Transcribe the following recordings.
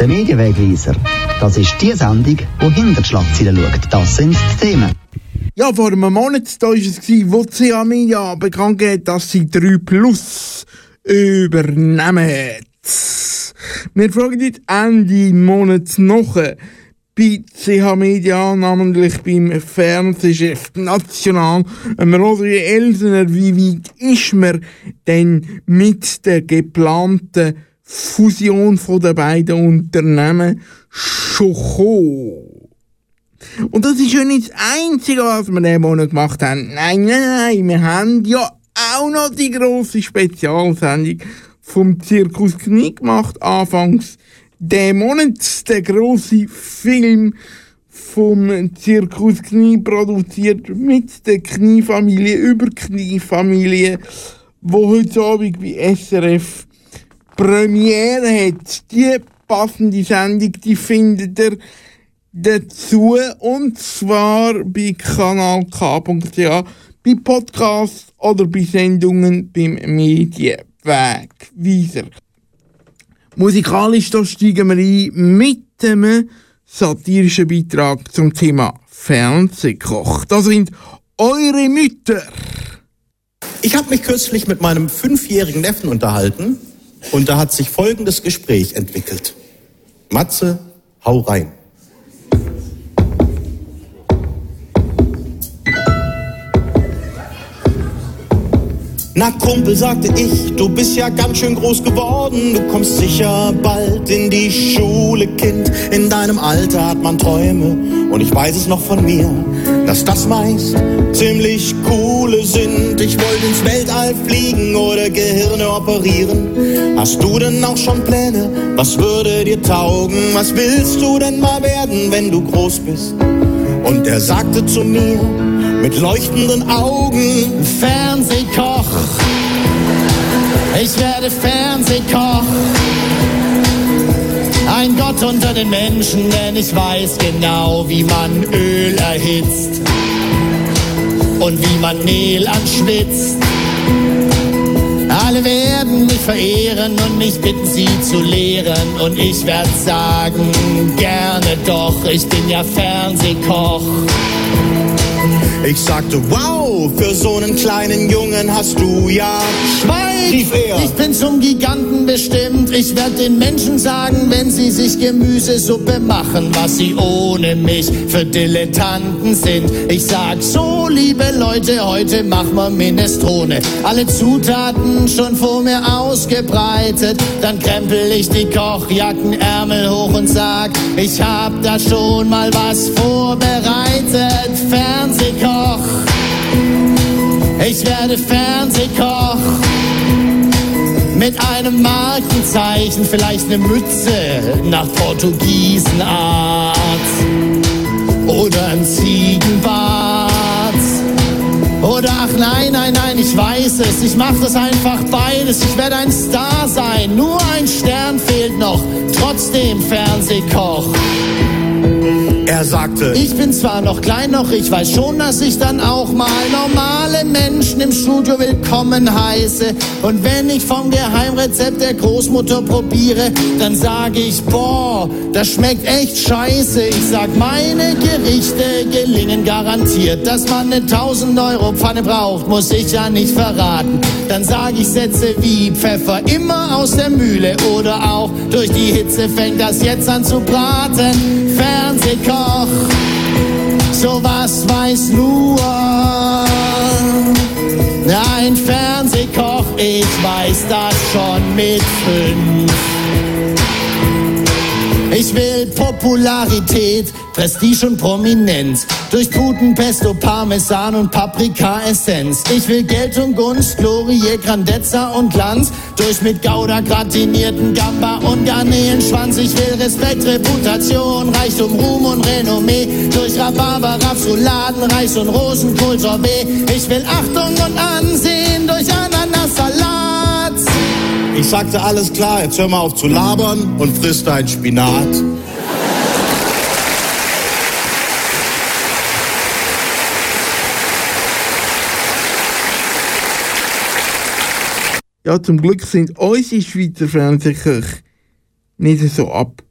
Der Medienwegweiser. Das ist die Sendung, die hinter die Schlagzeilen schaut. Das sind die Themen. Ja, vor einem Monat war es, wo CA Media bekannt gegeben dass sie 3 Plus übernehmen. Wir fragen jetzt Ende Monat noch bei CH Media, namentlich beim Fernsehchef national, Rodri Elsener, wie weit ist man denn mit der geplanten Fusion von den beiden Unternehmen schon gekommen? Und das ist ja nicht das Einzige, was wir diesen Monat gemacht haben. Nein, nein, nein, wir haben ja auch noch die grosse Spezialsendung vom Zirkus Knie gemacht, anfangs der Monat, der grosse Film vom Zirkus Knie produziert mit der Kniefamilie über Kniefamilie, wo heute Abend bei SRF Premiere hat. Die passende Sendung, die findet ihr dazu und zwar bei kanalk.ch, bei Podcasts oder bei Sendungen beim Medienwegweiser. Musikalisch da steigen wir ein mit einem satirischen Beitrag zum Thema Fernsehkoch. Das sind eure Mütter. Ich habe mich kürzlich mit meinem fünfjährigen Neffen unterhalten und da hat sich folgendes Gespräch entwickelt. Matze, hau rein. Na Kumpel, sagte ich, du bist ja ganz schön groß geworden. Du kommst sicher bald in die Schule, Kind. In deinem Alter hat man Träume. Und ich weiß es noch von mir, dass das meist ziemlich coole sind. Ich wollte ins Weltall fliegen oder Gehirne operieren. Hast du denn auch schon Pläne? Was würde dir taugen? Was willst du denn mal werden, wenn du groß bist? Und er sagte zu mir, mit leuchtenden Augen. Fernsehkoch. Ich werde Fernsehkoch. Ein Gott unter den Menschen, denn ich weiß genau, wie man Öl erhitzt und wie man Mehl anschwitzt. Alle werden mich verehren und mich bitten, sie zu lehren. Und ich werde sagen, gerne doch, ich bin ja Fernsehkoch. Ich sagte, wow, für so einen kleinen Jungen hast du ja Schweig! rief er. Ich bin zum Giganten bestimmt. Ich werde den Menschen sagen, wenn sie sich Gemüsesuppe machen, was sie ohne mich für Dilettanten sind. Ich sag so, liebe Leute, heute machen wir Minestrone. Alle Zutaten schon vor mir ausgebreitet. Dann krempel ich die Kochjackenärmel hoch und sag, ich hab da schon mal was vorbereitet. Fernsehkoch. Ich werde Fernsehkoch mit einem Markenzeichen, vielleicht eine Mütze nach Portugiesenart oder ein Ziegenbart. Oder ach nein, nein, nein, ich weiß es, ich mach das einfach beides. Ich werde ein Star sein, nur ein Stern fehlt noch, trotzdem Fernsehkoch. Er sagte, Ich bin zwar noch klein, noch ich weiß schon, dass ich dann auch mal normale Menschen im Studio willkommen heiße. Und wenn ich vom Geheimrezept der Großmutter probiere, dann sage ich, boah, das schmeckt echt scheiße. Ich sag, meine Gerichte gelingen garantiert. Dass man eine 1000 Euro Pfanne braucht, muss ich ja nicht verraten. Dann sage ich Sätze wie Pfeffer immer aus der Mühle oder auch durch die Hitze fängt das jetzt an zu braten. Fernsehkoch, sowas weiß nur ein Fernsehkoch, ich weiß das schon mit fünf. Ich will Popularität, Prestige und Prominenz. Durch Puten, Pesto, Parmesan und Paprika-Essenz. Ich will Geld und Gunst, Glorie, Grandezza und Glanz. Durch mit Gouda gratinierten Gamba und Garnelenschwanz. Ich will Respekt, Reputation, Reichtum, Ruhm und Renommee. Durch Rhabarber, Rapsoladen, Reis und Rosenkohl, Sorbet. Ich will Achtung und Ansehen durch Ananassalat. Ich sagte, alles klar, jetzt hör mal auf zu labern und friss dein Spinat. Ja, zum Glück sind unsere Schweizer Fernsehköche nicht so ab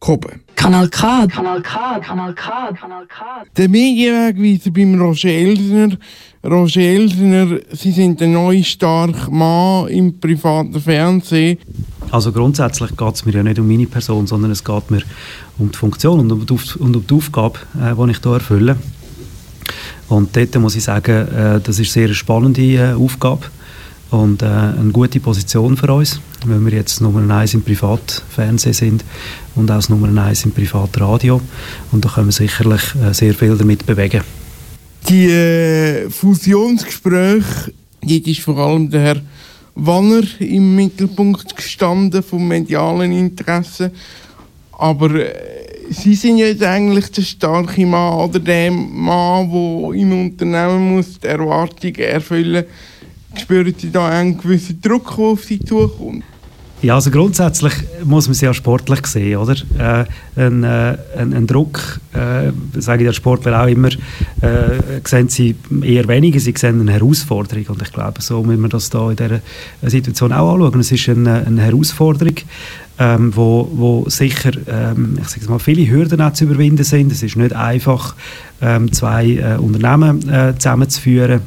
gehoben. Kanal K, Kanal K, Kanal K, Kanal K. Der Medienwegweiser beim Roger Elsner. Roger Elsner, Sie sind der neue starke Mann im privaten Fernsehen. Also grundsätzlich geht es mir ja nicht um meine Person, sondern es geht mir um die Funktion und um die, und um die Aufgabe, äh, die ich hier erfülle. Und dort muss ich sagen, äh, das ist sehr eine spannende äh, Aufgabe und äh, eine gute Position für uns, weil wir jetzt Nummer eins im Privatfernsehen sind und auch Nummer eins im Privatradio und da können wir sicherlich äh, sehr viel damit bewegen. Die äh, Fusionsgespräche, dort ist vor allem der Herr Wanner im Mittelpunkt gestanden vom medialen Interesse, aber äh, Sie sind jetzt eigentlich der starke Mann oder der Mann, der im Unternehmen muss die Erwartungen erfüllen muss. Spüren Sie da einen gewissen Druck, der auf Sie zukommt? Ja, also grundsätzlich muss man es ja sportlich sehen, oder? Äh, ein, äh, ein, ein, Druck, äh, sage ich der Sportler auch immer, äh, sehen sie eher weniger, sie sehen eine Herausforderung und ich glaube, so müssen wir das da in dieser Situation auch anschauen. Es ist eine, eine Herausforderung, ähm, wo, wo sicher, ähm, ich sage mal, viele Hürden auch zu überwinden sind. Es ist nicht einfach, ähm, zwei äh, Unternehmen äh, zusammenzuführen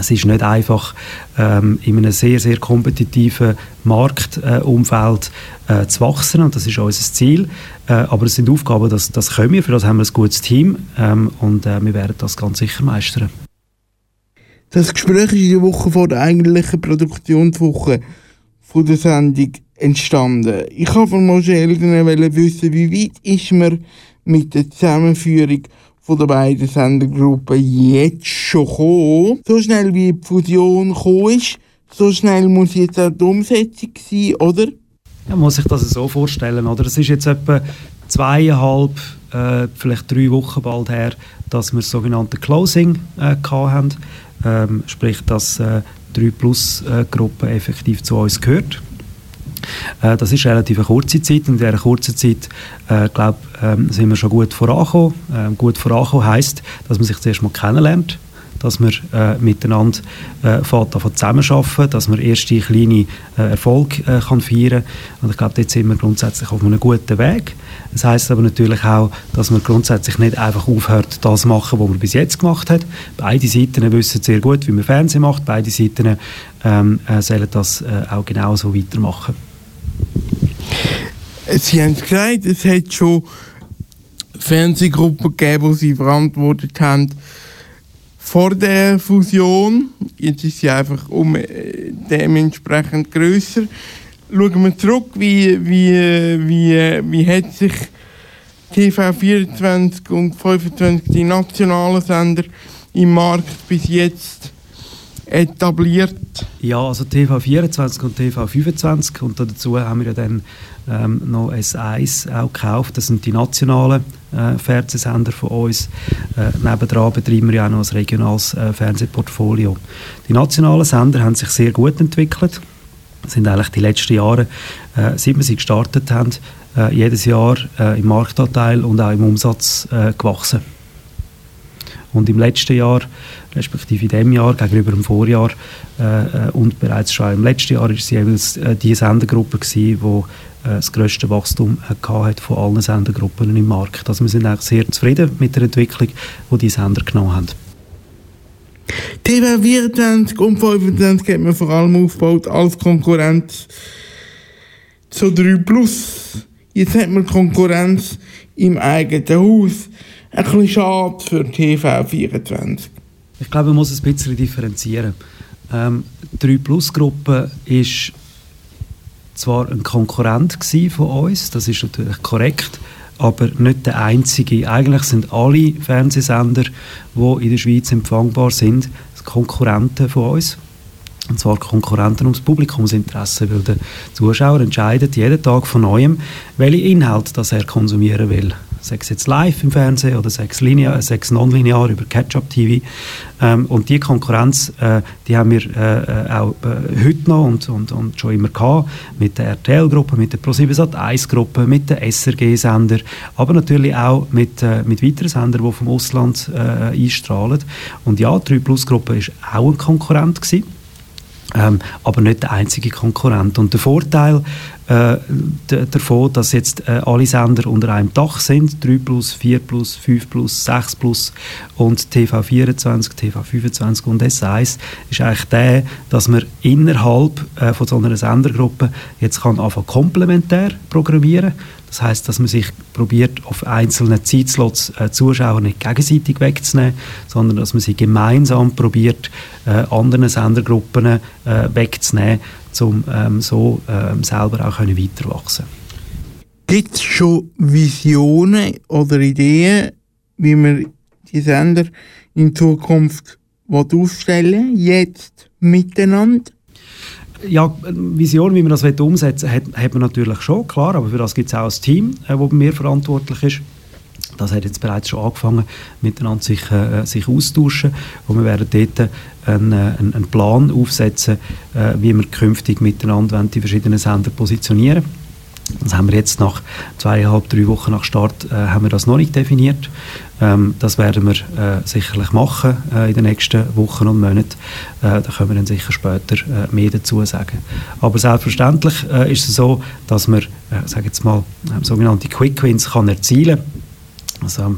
es ist nicht einfach, ähm, in einem sehr, sehr kompetitiven Marktumfeld äh, äh, zu wachsen und das ist unser Ziel. Äh, aber es sind Aufgaben, das, das können wir, für das haben wir ein gutes Team ähm, und äh, wir werden das ganz sicher meistern. Das Gespräch ist in der Woche vor der eigentlichen Produktionswoche von der Sendung entstanden. Ich habe von Moshe Elden wissen, wie weit ist man mit der Zusammenführung von den beiden Sendergruppen jetzt schon gekommen. So schnell wie die Fusion gekommen ist, so schnell muss jetzt auch die Umsetzung sein, oder? Ja, muss sich das so vorstellen, oder? Es ist jetzt etwa zweieinhalb, äh, vielleicht drei Wochen bald her, dass wir das sogenannte Closing äh, hatten. Ähm, sprich, dass äh, 3 Plus äh, Gruppe effektiv zu uns gehört. Äh, das ist relativ eine kurze Zeit und in dieser kurzen Zeit äh, glaub, ähm, sind wir schon gut vorangekommen. Ähm, gut vorangekommen heisst, dass man sich zuerst mal kennenlernt, dass man äh, miteinander äh, zusammenarbeiten, dass man erste kleine äh, Erfolge äh, kann feiern Und ich glaube, dort sind wir grundsätzlich auf einem guten Weg. Das heisst aber natürlich auch, dass man grundsätzlich nicht einfach aufhört, das zu machen, was man bis jetzt gemacht hat. Beide Seiten wissen sehr gut, wie man Fernsehen macht. Beide Seiten ähm, äh, sollen das äh, auch genauso weitermachen. Sie haben gesagt, es hat schon Fernsehgruppen gegeben, die sie verantwortet haben vor der Fusion. Jetzt ist sie einfach um äh, dementsprechend grösser. Schauen wir zurück, wie, wie, wie, wie hat sich TV24 und 25 die nationalen Sender im Markt bis jetzt etabliert? Ja, also TV24 und TV25 und dazu haben wir ja dann ähm, noch S1 auch gekauft. Das sind die nationalen äh, Fernsehsender von uns. Äh, nebendran betreiben wir ja auch noch ein regionales äh, Fernsehportfolio. Die nationalen Sender haben sich sehr gut entwickelt. sind eigentlich die letzten Jahre, äh, seit wir sie gestartet haben, äh, jedes Jahr äh, im Marktanteil und auch im Umsatz gewachsen. Und im letzten Jahr, respektive in diesem Jahr, gegenüber dem Vorjahr äh, und bereits schon im letzten Jahr, es jeweils äh, die Sendergruppe die äh, das grösste Wachstum hat von allen Sendergruppen im Markt. Also wir sind eigentlich sehr zufrieden mit der Entwicklung, die die Sender genommen haben. TV 24 und 25 hat man vor allem aufgebaut als Konkurrenz zu 3 Plus. Jetzt hat man Konkurrenz im eigenen Haus. Ein bisschen schade für TV 24. Ich glaube, man muss es ein bisschen differenzieren. Ähm, die 3 Plus Gruppe ist zwar ein Konkurrent von uns, das ist natürlich korrekt, aber nicht der einzige. Eigentlich sind alle Fernsehsender, die in der Schweiz empfangbar sind, Konkurrenten von uns. Und zwar Konkurrenten ums Publikumsinteresse, weil der Zuschauer entscheidet jeden Tag von neuem, welche Inhalte das er konsumieren will sei es jetzt live im Fernsehen oder sei es, linear, sei es nonlinear über Catch-up-TV. Ähm, und die Konkurrenz, äh, die haben wir äh, äh, auch äh, heute noch und, und, und schon immer gehabt, mit der RTL-Gruppe, mit der ProSiebenSat 1-Gruppe, mit den SRG-Sender, aber natürlich auch mit, äh, mit weiteren Sendern, die vom Ausland äh, einstrahlen. Und ja, die 3-Plus-Gruppe war auch ein Konkurrent gewesen. Ähm, aber nicht der einzige Konkurrent. Und der Vorteil äh, davon, dass jetzt äh, alle Sender unter einem Dach sind, 3 plus, 4 plus, 5 plus, 6 plus und TV24, TV25 und S1, ist eigentlich der, dass man innerhalb äh, von so einer Sendergruppe jetzt kann anfangen komplementär programmieren. Das heißt, dass man sich probiert, auf einzelnen Zeitslots äh, Zuschauer nicht gegenseitig wegzunehmen, sondern dass man sie gemeinsam probiert, äh, anderen Sendergruppen äh, wegzunehmen, um ähm, so ähm, selber auch können weiterwachsen Gibt es schon Visionen oder Ideen, wie man die Sender in Zukunft aufstellen jetzt miteinander? Ja, Vision, wie man das umsetzen will, hat, hat man natürlich schon, klar, aber für das gibt es auch ein Team, das äh, bei mir verantwortlich ist. Das hat jetzt bereits schon angefangen, miteinander sich, äh, sich austauschen. Und wir werden dort einen, äh, einen, einen Plan aufsetzen, äh, wie wir künftig miteinander die verschiedenen Sender positionieren das haben wir jetzt nach zweieinhalb, drei Wochen nach Start äh, haben wir das noch nicht definiert. Ähm, das werden wir äh, sicherlich machen äh, in den nächsten Wochen und Monaten. Äh, da können wir dann sicher später äh, mehr dazu sagen. Aber selbstverständlich äh, ist es so, dass man, äh, jetzt mal, sogenannte Quick Wins kann erzielen kann. Also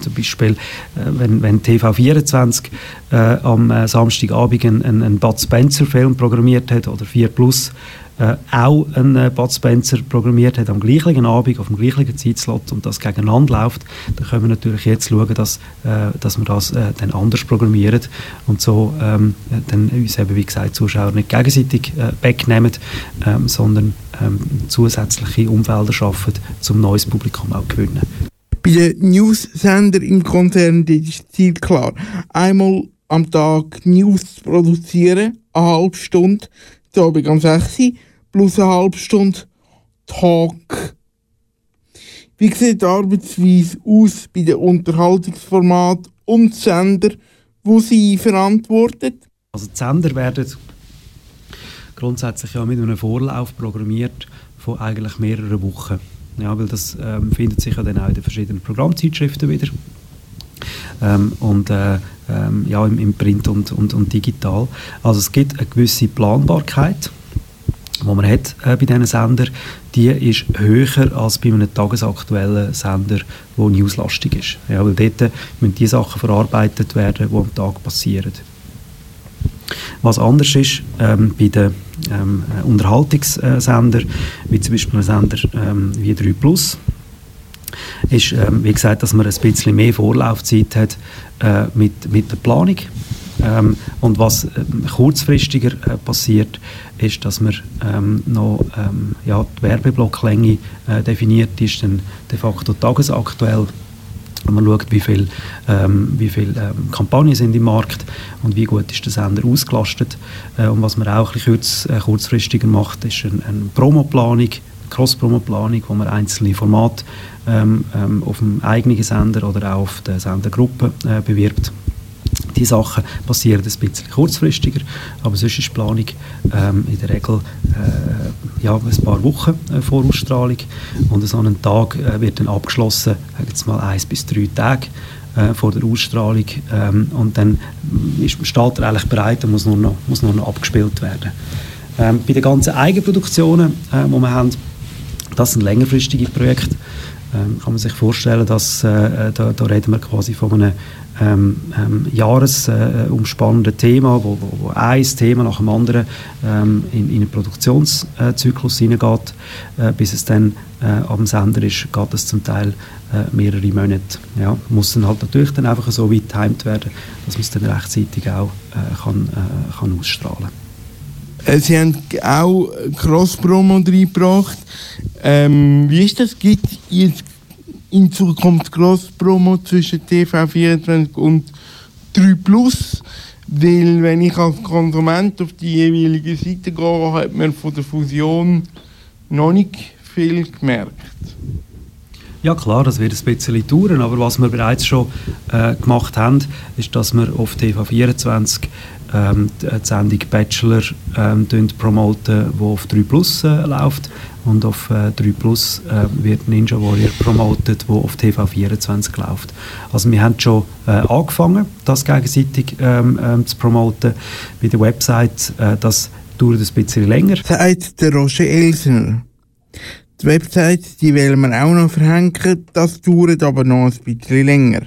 zum Beispiel, äh, wenn, wenn TV24 äh, am äh, Samstagabend einen, einen Bud Spencer-Film programmiert hat oder 4 Plus äh, auch einen äh, Bud Spencer programmiert hat am gleichen Abend, auf dem gleichen Zeitslot und das gegeneinander läuft, dann können wir natürlich jetzt schauen, dass, äh, dass wir das äh, dann anders programmieren und so ähm, dann uns eben, wie gesagt, Zuschauer nicht gegenseitig äh, wegnehmen, ähm, sondern ähm, zusätzliche Umfelder schaffen, um neues Publikum auch zu gewinnen. Bei den News-Sender im Konzern ist das Ziel klar. Einmal am Tag News produzieren, eine halbe Stunde, zu Abend am 6 plus eine halbe Stunde Talk. Wie sieht die Arbeitsweise aus bei den Unterhaltungsformaten und Sender, wo sie verantwortet? Also die Sender werden grundsätzlich ja mit einem Vorlauf programmiert von eigentlich mehreren Wochen. Ja, weil das ähm, findet sich ja dann auch in den verschiedenen Programmzeitschriften wieder. Ähm, und äh, ähm, ja, im, im Print und, und, und digital. Also es gibt eine gewisse Planbarkeit die man hat äh, bei diesen Sendern, die ist höher als bei einem tagesaktuellen Sender, der newslastig ist. Ja, weil dort müssen die Sachen verarbeitet werden, die am Tag passieren. Was anders ist ähm, bei den ähm, Unterhaltungssendern, wie zum Beispiel ein Sender ähm, wie 3 Plus, ist, ähm, wie gesagt, dass man ein bisschen mehr Vorlaufzeit hat äh, mit, mit der Planung. Ähm, und was äh, kurzfristiger äh, passiert, ist, dass man ähm, noch ähm, ja, die Werbeblocklänge äh, definiert, ist dann de facto tagesaktuell. Man schaut, wie viele ähm, viel, ähm, Kampagnen sind im Markt und wie gut ist der Sender ausgelastet. Äh, und was man auch ein kurz, äh, kurzfristiger macht, ist eine, eine Promoplanung, Cross-Promo-Planung, wo man einzelne Formate ähm, ähm, auf dem eigenen Sender oder auch auf der Sendergruppe äh, bewirbt. Die Sachen passieren ein bisschen kurzfristiger, aber sonst ist die Planung ähm, in der Regel äh, ja, ein paar Wochen äh, vor Ausstrahlung und so ein Tag äh, wird dann abgeschlossen, jetzt mal eins bis drei Tage äh, vor der Ausstrahlung. Ähm, und dann ist, steht er eigentlich bereit und muss nur noch, muss nur noch abgespielt werden. Ähm, bei den ganzen Eigenproduktionen, äh, die wir haben, das sind längerfristige Projekte, ähm, kann man sich vorstellen, dass äh, da, da, reden wir quasi von einem ähm, ähm, jahresumspannenden äh, Thema, wo, wo, wo, ein Thema nach dem anderen ähm, in, in einen Produktionszyklus hineingeht, äh, bis es dann äh, am Sender ist, geht es zum Teil äh, mehrere Monate. Ja, muss dann halt natürlich dann einfach so weit getimt werden, dass man es dann rechtzeitig auch äh, kann, äh, kann ausstrahlen kann. Sie haben auch Cross-Promo reingebracht. Ähm, wie ist das? Gibt es in Zukunft Cross-Promo zwischen TV24 und 3 Plus? Weil, wenn ich als Konsument auf die jeweilige Seite gehe, hat man von der Fusion noch nicht viel gemerkt. Ja klar, das wird ein bisschen dauern, aber was wir bereits schon äh, gemacht haben, ist, dass wir auf TV24 ähm, die Sendung Bachelor ähm, promoten, die auf 3 Plus äh, läuft und auf äh, 3 Plus äh, wird Ninja Warrior promotet, wo auf TV24 läuft. Also wir haben schon äh, angefangen, das gegenseitig ähm, ähm, zu promoten. Bei der Website, äh, das dauert ein bisschen länger. Sagt der Roger Elsner. Die Website, die wollen wir auch noch verhängen, das dauert aber noch ein bisschen länger.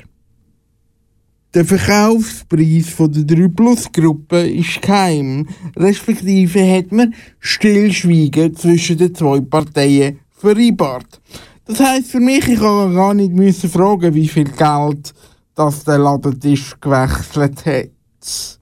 Der Verkaufspreis von der 3 Plus Gruppe ist geheim, respektive hat man Stillschweigen zwischen den zwei Parteien vereinbart. Das heisst für mich, ich kann gar nicht müssen fragen, wie viel Geld das der Ladentisch gewechselt hat.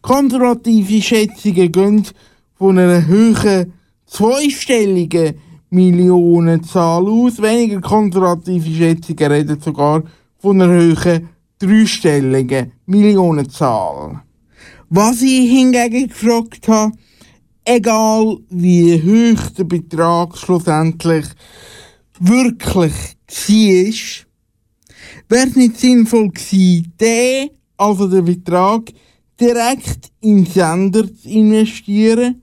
Konservative Schätzungen gehen von einer höheren zweistelligen Millionenzahl aus. Weniger konservative Schätzungen reden sogar von einer höheren dreistelligen Millionenzahl. Was ich hingegen gefragt habe, egal wie hoch der Betrag schlussendlich wirklich war, wäre es nicht sinnvoll gewesen, den, also den Betrag, direkt in Sender zu investieren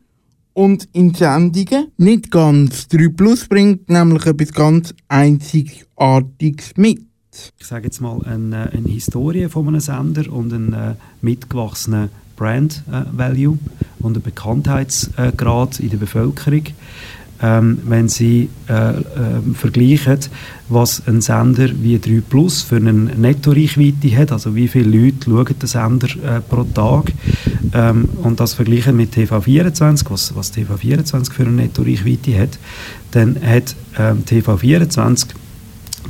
und in Sendungen. Nicht ganz. 3 Plus bringt nämlich etwas ganz Einzigartiges mit. Ich sage jetzt mal eine, eine Historie von einem Sender und einen äh, mitgewachsenen Brand äh, Value und einen Bekanntheitsgrad in der Bevölkerung. Ähm, wenn Sie äh, äh, vergleichen, was ein Sender wie 3 Plus für eine Netto-Reichweite hat, also wie viele Leute schauen den Sender äh, pro Tag ähm, und das vergleichen mit TV24, was, was TV24 für eine Netto-Reichweite hat, dann hat ähm, TV24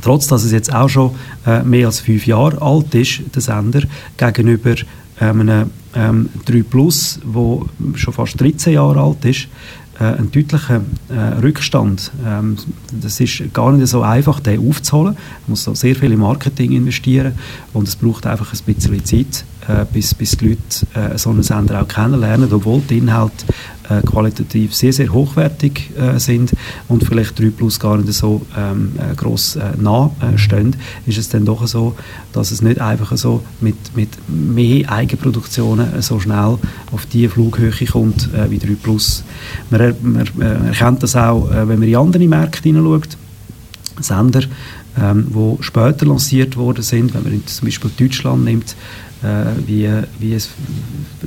trotz dass es jetzt auch schon äh, mehr als fünf Jahre alt ist, der Sender, gegenüber ähm, einem ähm, 3 Plus, wo schon fast 13 Jahre alt ist, äh, einen deutlichen äh, Rückstand. Ähm, das ist gar nicht so einfach, den aufzuholen. Man muss da sehr viel in Marketing investieren und es braucht einfach ein bisschen Zeit, äh, bis, bis die Leute äh, so einen Sender auch kennenlernen, obwohl die Inhalte äh, qualitativ sehr, sehr hochwertig äh, sind und vielleicht 3 Plus gar nicht so ähm, äh, gross äh, nah stehen, ist es dann doch so, dass es nicht einfach so mit, mit mehr Eigenproduktionen so schnell auf die Flughöhe kommt wie 3 Plus. Man, man erkennt das auch, wenn man in andere Märkte hineinschaut. Sender, ähm, später lanciert worden sind, wenn man zum Beispiel Deutschland nimmt, wie, wie es,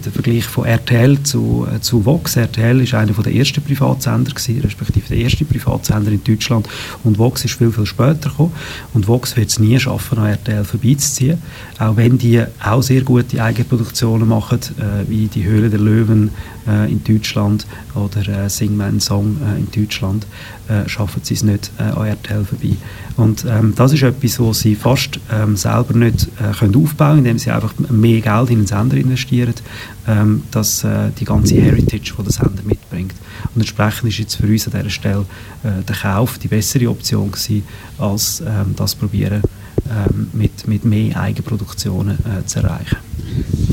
der Vergleich von RTL zu, äh, zu Vox. RTL ist einer der ersten Privatsender gewesen, respektive der erste Privatsender in Deutschland. Und Vox ist viel, viel später gekommen. Und Vox wird es nie schaffen, an RTL vorbeizuziehen, auch wenn die auch sehr gute Eigenproduktionen machen, äh, wie die Höhle der Löwen äh, in Deutschland oder äh, Sing meinen Song äh, in Deutschland, äh, schaffen sie es nicht äh, an RTL vorbei. Und ähm, das ist etwas, was sie fast ähm, selber nicht äh, können aufbauen indem sie einfach mehr Geld in den Sender investieren, ähm, dass äh, die ganze Heritage, die der Sender mitbringt. Und entsprechend ist jetzt für uns an dieser Stelle äh, der Kauf die bessere Option gewesen, als ähm, das probieren ähm, mit, mit mehr Eigenproduktionen äh, zu erreichen.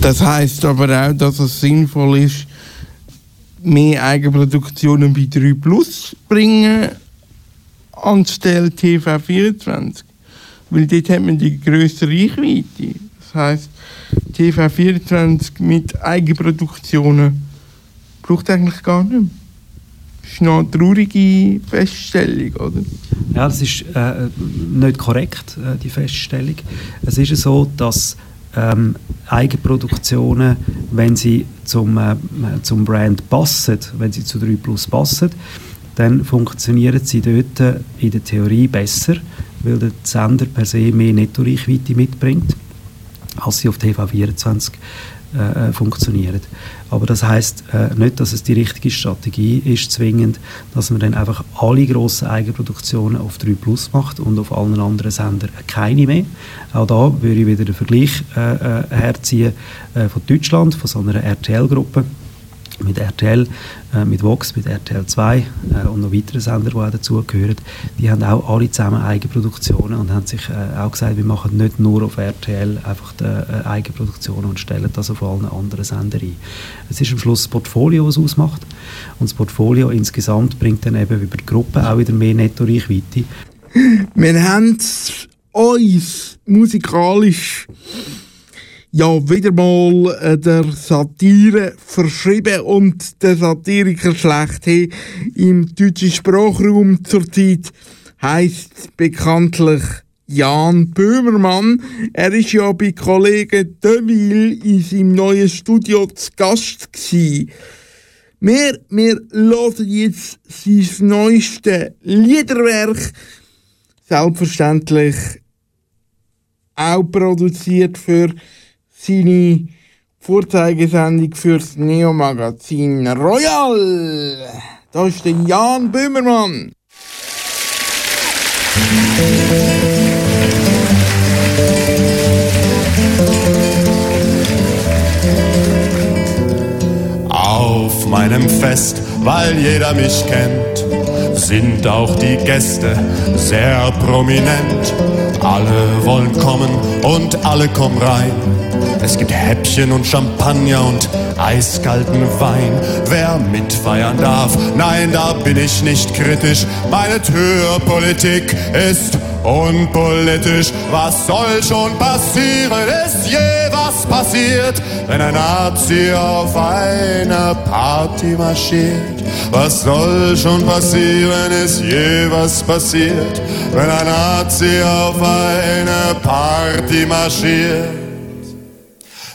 Das heißt aber auch, dass es sinnvoll ist, mehr Eigenproduktionen bei 3 Plus bringen anstelle TV24. Weil dort hat man die größere Reichweite. Das heisst, TV24 mit Eigenproduktionen braucht eigentlich gar nicht mehr. Das ist eine traurige Feststellung, oder? Ja, das ist äh, nicht korrekt, äh, die Feststellung. Es ist so, dass ähm, Eigenproduktionen, wenn sie zum, äh, zum Brand passen, wenn sie zu 3 Plus passen, dann funktionieren sie dort in der Theorie besser, weil der Sender per se mehr Netto-Reichweite mitbringt, als sie auf TV24 äh, äh, funktionieren. Aber das heißt äh, nicht, dass es die richtige Strategie ist, zwingend, dass man dann einfach alle grossen Eigenproduktionen auf 3 Plus macht und auf allen anderen Sendern keine mehr. Auch da würde ich wieder den Vergleich äh, äh herziehen von Deutschland, von so einer RTL-Gruppe mit RTL, äh, mit Vox, mit RTL 2 äh, und noch weitere Sender, die auch dazugehören, die haben auch alle zusammen Eigenproduktionen und haben sich äh, auch gesagt, wir machen nicht nur auf RTL einfach die, äh, Eigenproduktionen und stellen das auf allen anderen Sendern ein. Es ist am Schluss das Portfolio, was ausmacht und das Portfolio insgesamt bringt dann eben über die Gruppe auch wieder mehr Netto-Reichweite. Wir haben uns musikalisch ja wieder mal äh, der Satire verschrieben und der Satiriker schlechthin im deutschen Sprachraum zurzeit heißt bekanntlich Jan Böhmermann. Er ist ja bei Kollegen Deville in seinem neuen Studio zu Gast gewesen. Wir, wir hören jetzt sein neuestes Liederwerk. Selbstverständlich auch produziert für seine Vorzeigesendung fürs Neo-Magazin Royal. Da ist der Jan Böhmermann. Auf meinem Fest, weil jeder mich kennt, sind auch die Gäste sehr prominent. Alle wollen kommen und alle kommen rein. Es gibt Häppchen und Champagner und eiskalten Wein. Wer mitfeiern darf, nein, da bin ich nicht kritisch. Meine Türpolitik ist unpolitisch. Was soll schon passieren? Ist je was passiert, wenn ein Nazi auf eine Party marschiert? Was soll schon passieren? Ist je was passiert, wenn ein Nazi auf eine Party marschiert?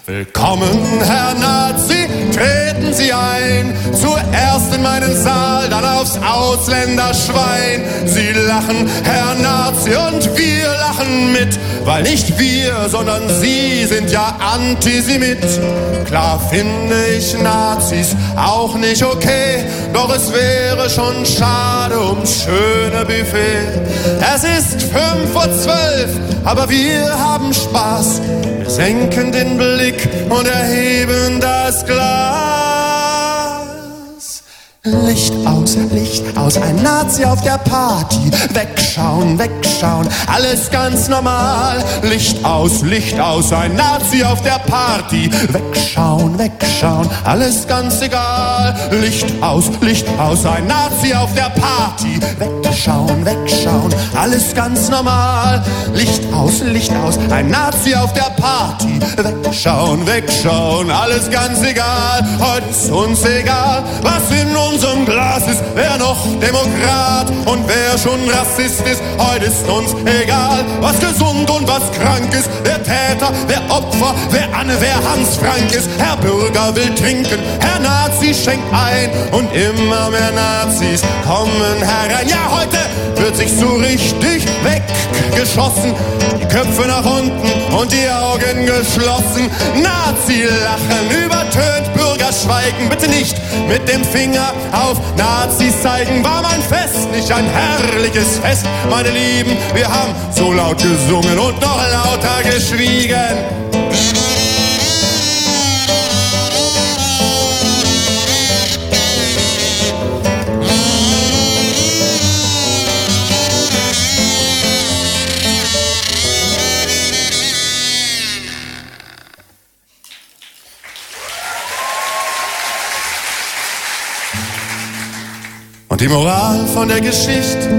Willkommen, Herr Nazi, treten Sie ein. Zuerst in meinen Saal, dann aufs Ausländerschwein. Sie lachen, Herr Nazi, und wir lachen mit. Weil nicht wir, sondern Sie sind ja Antisemit. Klar finde ich Nazis auch nicht okay, doch es wäre schon schade ums schöne Buffet. Es ist fünf vor zwölf, aber wir haben Spaß. Wir senken den Blick und erheben das Glas. Licht aus, Licht aus, ein Nazi auf der Party. Wegschauen, wegschauen, alles ganz normal. Licht aus, Licht aus, ein Nazi auf der Party. Wegschauen, wegschauen, alles ganz egal. Licht aus, Licht aus, ein Nazi auf der Party. Wegschauen, wegschauen, alles ganz normal. Licht aus, Licht aus, ein Nazi auf der Party. Wegschauen, wegschauen, alles ganz egal. Heute ist uns egal, was in unserem Glas ist. Wer noch Demokrat und wer schon Rassist ist. Heute ist uns egal, was gesund und was krank ist. Wer Täter, wer Opfer, wer Anne, wer Hans Frank ist. Herr Bürger will trinken, Herr Nazi schenkt ein. Und immer mehr Nazis kommen herein. Ja, heute wird sich so richtig weggeschossen. Die Köpfe nach unten und die Augen geschlossen. Nazi-Lachen übertönt Bürgerschweigen. Bitte nicht mit dem Finger auf Nazis zeigen. War mein Fest nicht ein herrliches Fest, meine Lieben? Wir haben so laut gesungen und noch lauter geschwiegen. Und die Moral von der Geschichte,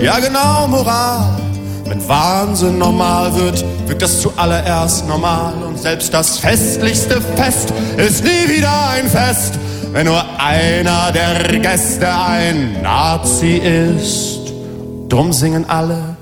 ja genau Moral. Wenn Wahnsinn normal wird, wird das zuallererst normal. Und selbst das festlichste Fest ist nie wieder ein Fest, wenn nur einer der Gäste ein Nazi ist. Drum singen alle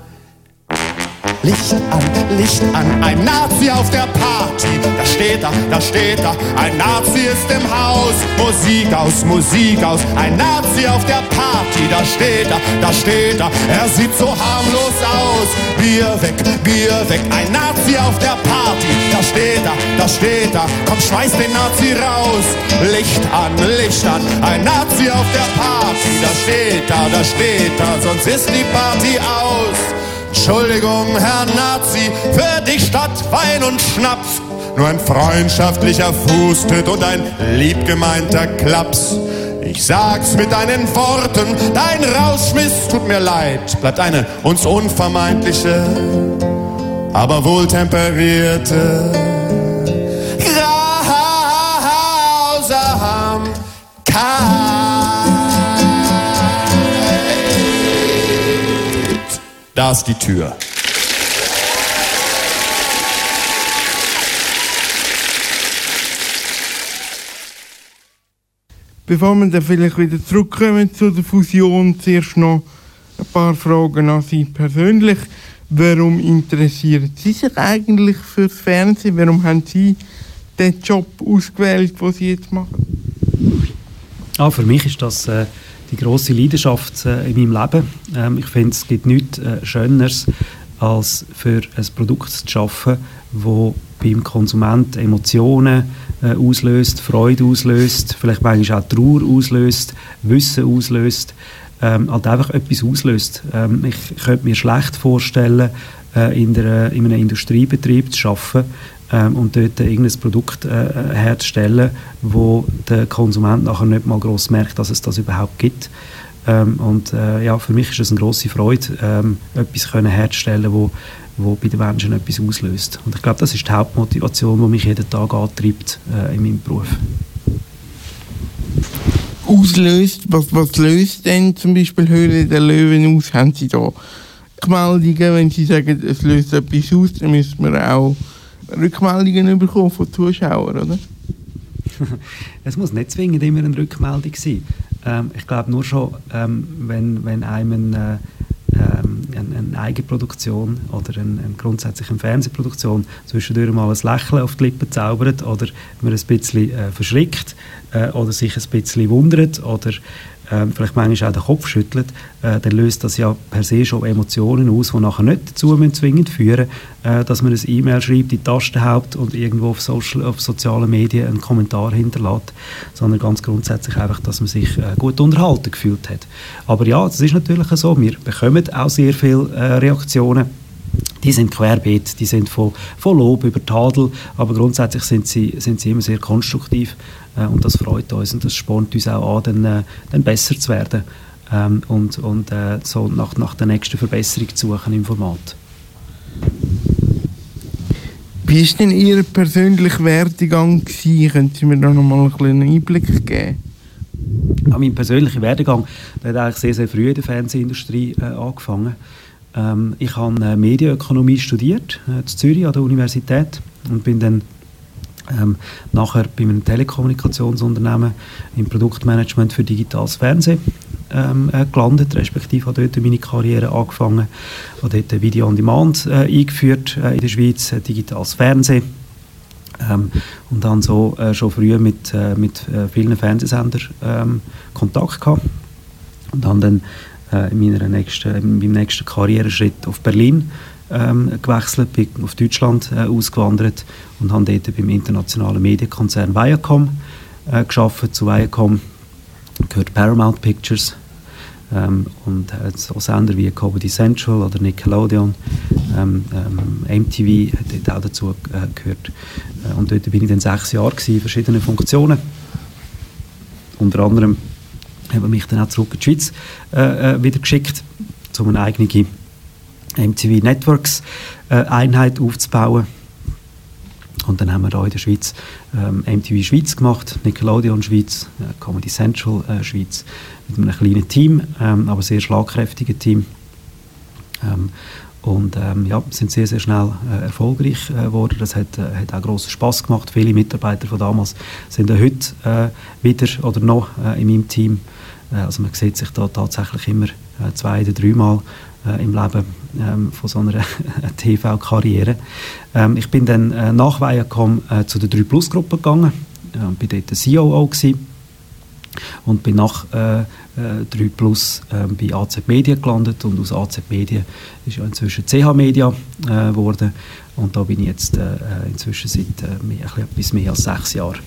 Licht an, Licht an, ein Nazi auf der Party. Da steht er, da steht er, ein Nazi ist im Haus. Musik aus, Musik aus, ein Nazi auf der Party. Da steht er, da steht er, er sieht so harmlos aus. Bier weg, Bier weg, ein Nazi auf der Party. Da steht er, da steht er, komm, schmeiß den Nazi raus. Licht an, Licht an, ein Nazi auf der Party. Da steht er, da steht er, sonst ist die Party aus. Entschuldigung, Herr Nazi, für die Stadt Wein und Schnaps. Nur ein freundschaftlicher Fußtritt und ein liebgemeinter Klaps. Ich sag's mit deinen Worten, dein Rauschmiss tut mir leid. Bleibt eine uns unvermeidliche, aber wohltemperierte Da ist die Tür. Bevor wir dann vielleicht wieder zurückkommen zu der Fusion, zuerst noch ein paar Fragen an Sie persönlich. Warum interessieren Sie sich eigentlich fürs Fernsehen? Warum haben Sie den Job ausgewählt, den Sie jetzt machen? Ah, für mich ist das äh, die große Leidenschaft äh, in meinem Leben. Ähm, ich finde, es gibt nichts äh, Schöneres, als für ein Produkt zu schaffen, wo beim Konsument Emotionen äh, auslöst, Freude auslöst, vielleicht manchmal auch Trauer auslöst, Wissen auslöst, ähm, halt einfach etwas auslöst. Ähm, ich könnte mir schlecht vorstellen, äh, in, der, in einem Industriebetrieb zu arbeiten, ähm, und dort irgendein Produkt äh, herzustellen, wo der Konsument nachher nicht mal groß merkt, dass es das überhaupt gibt. Ähm, und äh, ja, für mich ist es eine große Freude, ähm, etwas können herzustellen, wo wo bei den Menschen etwas auslöst. Und ich glaube, das ist die Hauptmotivation, die mich jeden Tag antreibt äh, in meinem Beruf. Auslöst, was, was löst denn zum Beispiel Höhle der Löwen aus? Haben Sie da Rückmeldungen, wenn Sie sagen, es löst etwas aus, dann müssen wir auch Rückmeldungen bekommen von Zuschauern, oder? es muss nicht zwingend immer eine Rückmeldung sein. Ähm, ich glaube nur schon, ähm, wenn, wenn einem äh, ähm, eine, eine Eigenproduktion oder eine, eine grundsätzlich eine Fernsehproduktion zwischendurch mal ein Lächeln auf die Lippen zaubert oder man ein bisschen äh, verschrickt äh, oder sich ein bisschen wundert oder äh, vielleicht manchmal auch den Kopf schüttelt, äh, dann löst das ja per se schon Emotionen aus, die nachher nicht dazu zwingend führen äh, dass man ein E-Mail schreibt, die Taste haut und irgendwo auf, Social, auf sozialen Medien einen Kommentar hinterlässt, sondern ganz grundsätzlich einfach, dass man sich äh, gut unterhalten gefühlt hat. Aber ja, das ist natürlich so, wir bekommen auch sehr viele äh, Reaktionen die sind querbeet, die sind von, von Lob über Tadel, aber grundsätzlich sind sie, sind sie immer sehr konstruktiv und das freut uns und das spornt uns auch an, dann, äh, dann besser zu werden ähm, und, und äh, so nach, nach der nächsten Verbesserung zu suchen im Format. Wie war denn Ihr persönlicher Werdegang? Gewesen? Können Sie mir da noch mal einen Einblick geben? Ja, mein persönlicher Werdegang der hat eigentlich sehr, sehr früh in der Fernsehindustrie äh, angefangen. Ähm, ich habe äh, Medienökonomie studiert äh, in Zürich an der Universität und bin dann ähm, nachher bei einem Telekommunikationsunternehmen im Produktmanagement für digitales Fernsehen ähm, äh, gelandet, respektive habe dort meine Karriere angefangen, habe dort Video on Demand äh, eingeführt äh, in der Schweiz, äh, digitales Fernsehen. Ähm, und dann so äh, schon früh mit, äh, mit vielen Fernsehsendern ähm, Kontakt gehabt. Und habe dann in, meiner nächsten, in meinem nächsten Karriereschritt auf Berlin ähm, gewechselt, bin auf Deutschland äh, ausgewandert und habe dort beim internationalen Medienkonzern Viacom äh, geschafft. Zu Viacom gehört Paramount Pictures ähm, und äh, so Sender wie Comedy Central oder Nickelodeon, ähm, ähm, MTV hat dort auch dazu äh, gehört. Äh, und dort bin ich dann sechs Jahre gewesen, in verschiedenen Funktionen. Unter anderem haben mich dann auch zurück in die Schweiz äh, äh wieder geschickt, um eine eigene MTV Networks äh, Einheit aufzubauen. Und dann haben wir hier in der Schweiz ähm, MTV Schweiz gemacht, Nickelodeon Schweiz, äh, Comedy Central äh, Schweiz, mit einem kleinen Team, ähm, aber sehr schlagkräftigen Team. Ähm, und ähm, ja, sind sehr, sehr schnell äh, erfolgreich äh, geworden. Das hat, äh, hat auch grossen Spass gemacht. Viele Mitarbeiter von damals sind ja heute äh, wieder oder noch in meinem Team. Also man sieht sich da tatsächlich immer zwei oder dreimal im Leben ähm, von so einer TV-Karriere. Ähm, ich bin dann äh, nach Viacom äh, zu der 3-Plus-Gruppe gegangen äh, bin dort der COO gewesen und bin nach äh, 3 äh, Plus äh, bei AZ Media gelandet und aus AZ Media ist ja inzwischen CH Media äh, und da bin ich jetzt äh, inzwischen seit äh, etwas mehr als sechs Jahren.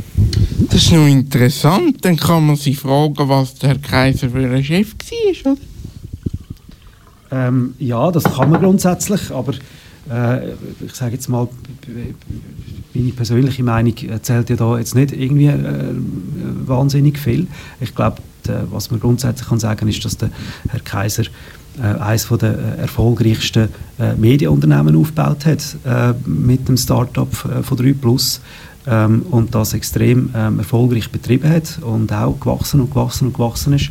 Das ist noch interessant, dann kann man sich fragen, was der Herr Kaiser für ein Chef war, oder? Ähm, ja, das kann man grundsätzlich, aber äh, ich sage jetzt mal, meine persönliche Meinung zählt ja da jetzt nicht irgendwie äh, wahnsinnig viel. Ich glaube, was man grundsätzlich kann sagen ist, dass der Herr Kaiser äh, eines der äh, erfolgreichsten äh, Medienunternehmen aufgebaut hat äh, mit dem Startup äh, von 3 Plus ähm, und das extrem ähm, erfolgreich betrieben hat und auch gewachsen und gewachsen und gewachsen ist.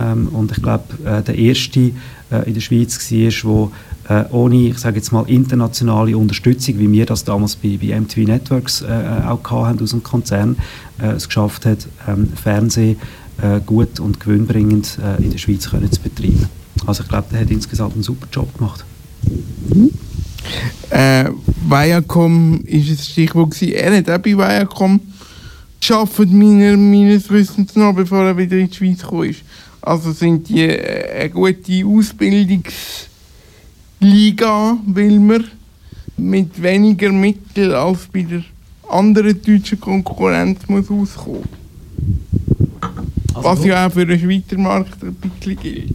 Ähm, und ich glaube, äh, der erste äh, in der Schweiz war, der äh, ohne, ich sage jetzt mal, internationale Unterstützung, wie wir das damals bei, bei MTV Networks äh, auch hatten aus dem Konzern, äh, es geschafft hat, ähm, Fernsehen äh, gut und gewinnbringend äh, in der Schweiz können zu betreiben. Also ich glaube, der hat insgesamt einen super Job gemacht. Mhm. Äh, Viacom ist ein Stichwort gewesen. Er hat auch bei Viacom arbeitet meiner, meines Wissens noch, bevor er wieder in die Schweiz gekommen ist. Also sind die äh, eine gute Ausbildungsliga, will man, mit weniger Mitteln als bei der anderen deutschen Konkurrenz muss auskommen. Also Was ja auch für den Schweizer Markt ein bisschen gilt.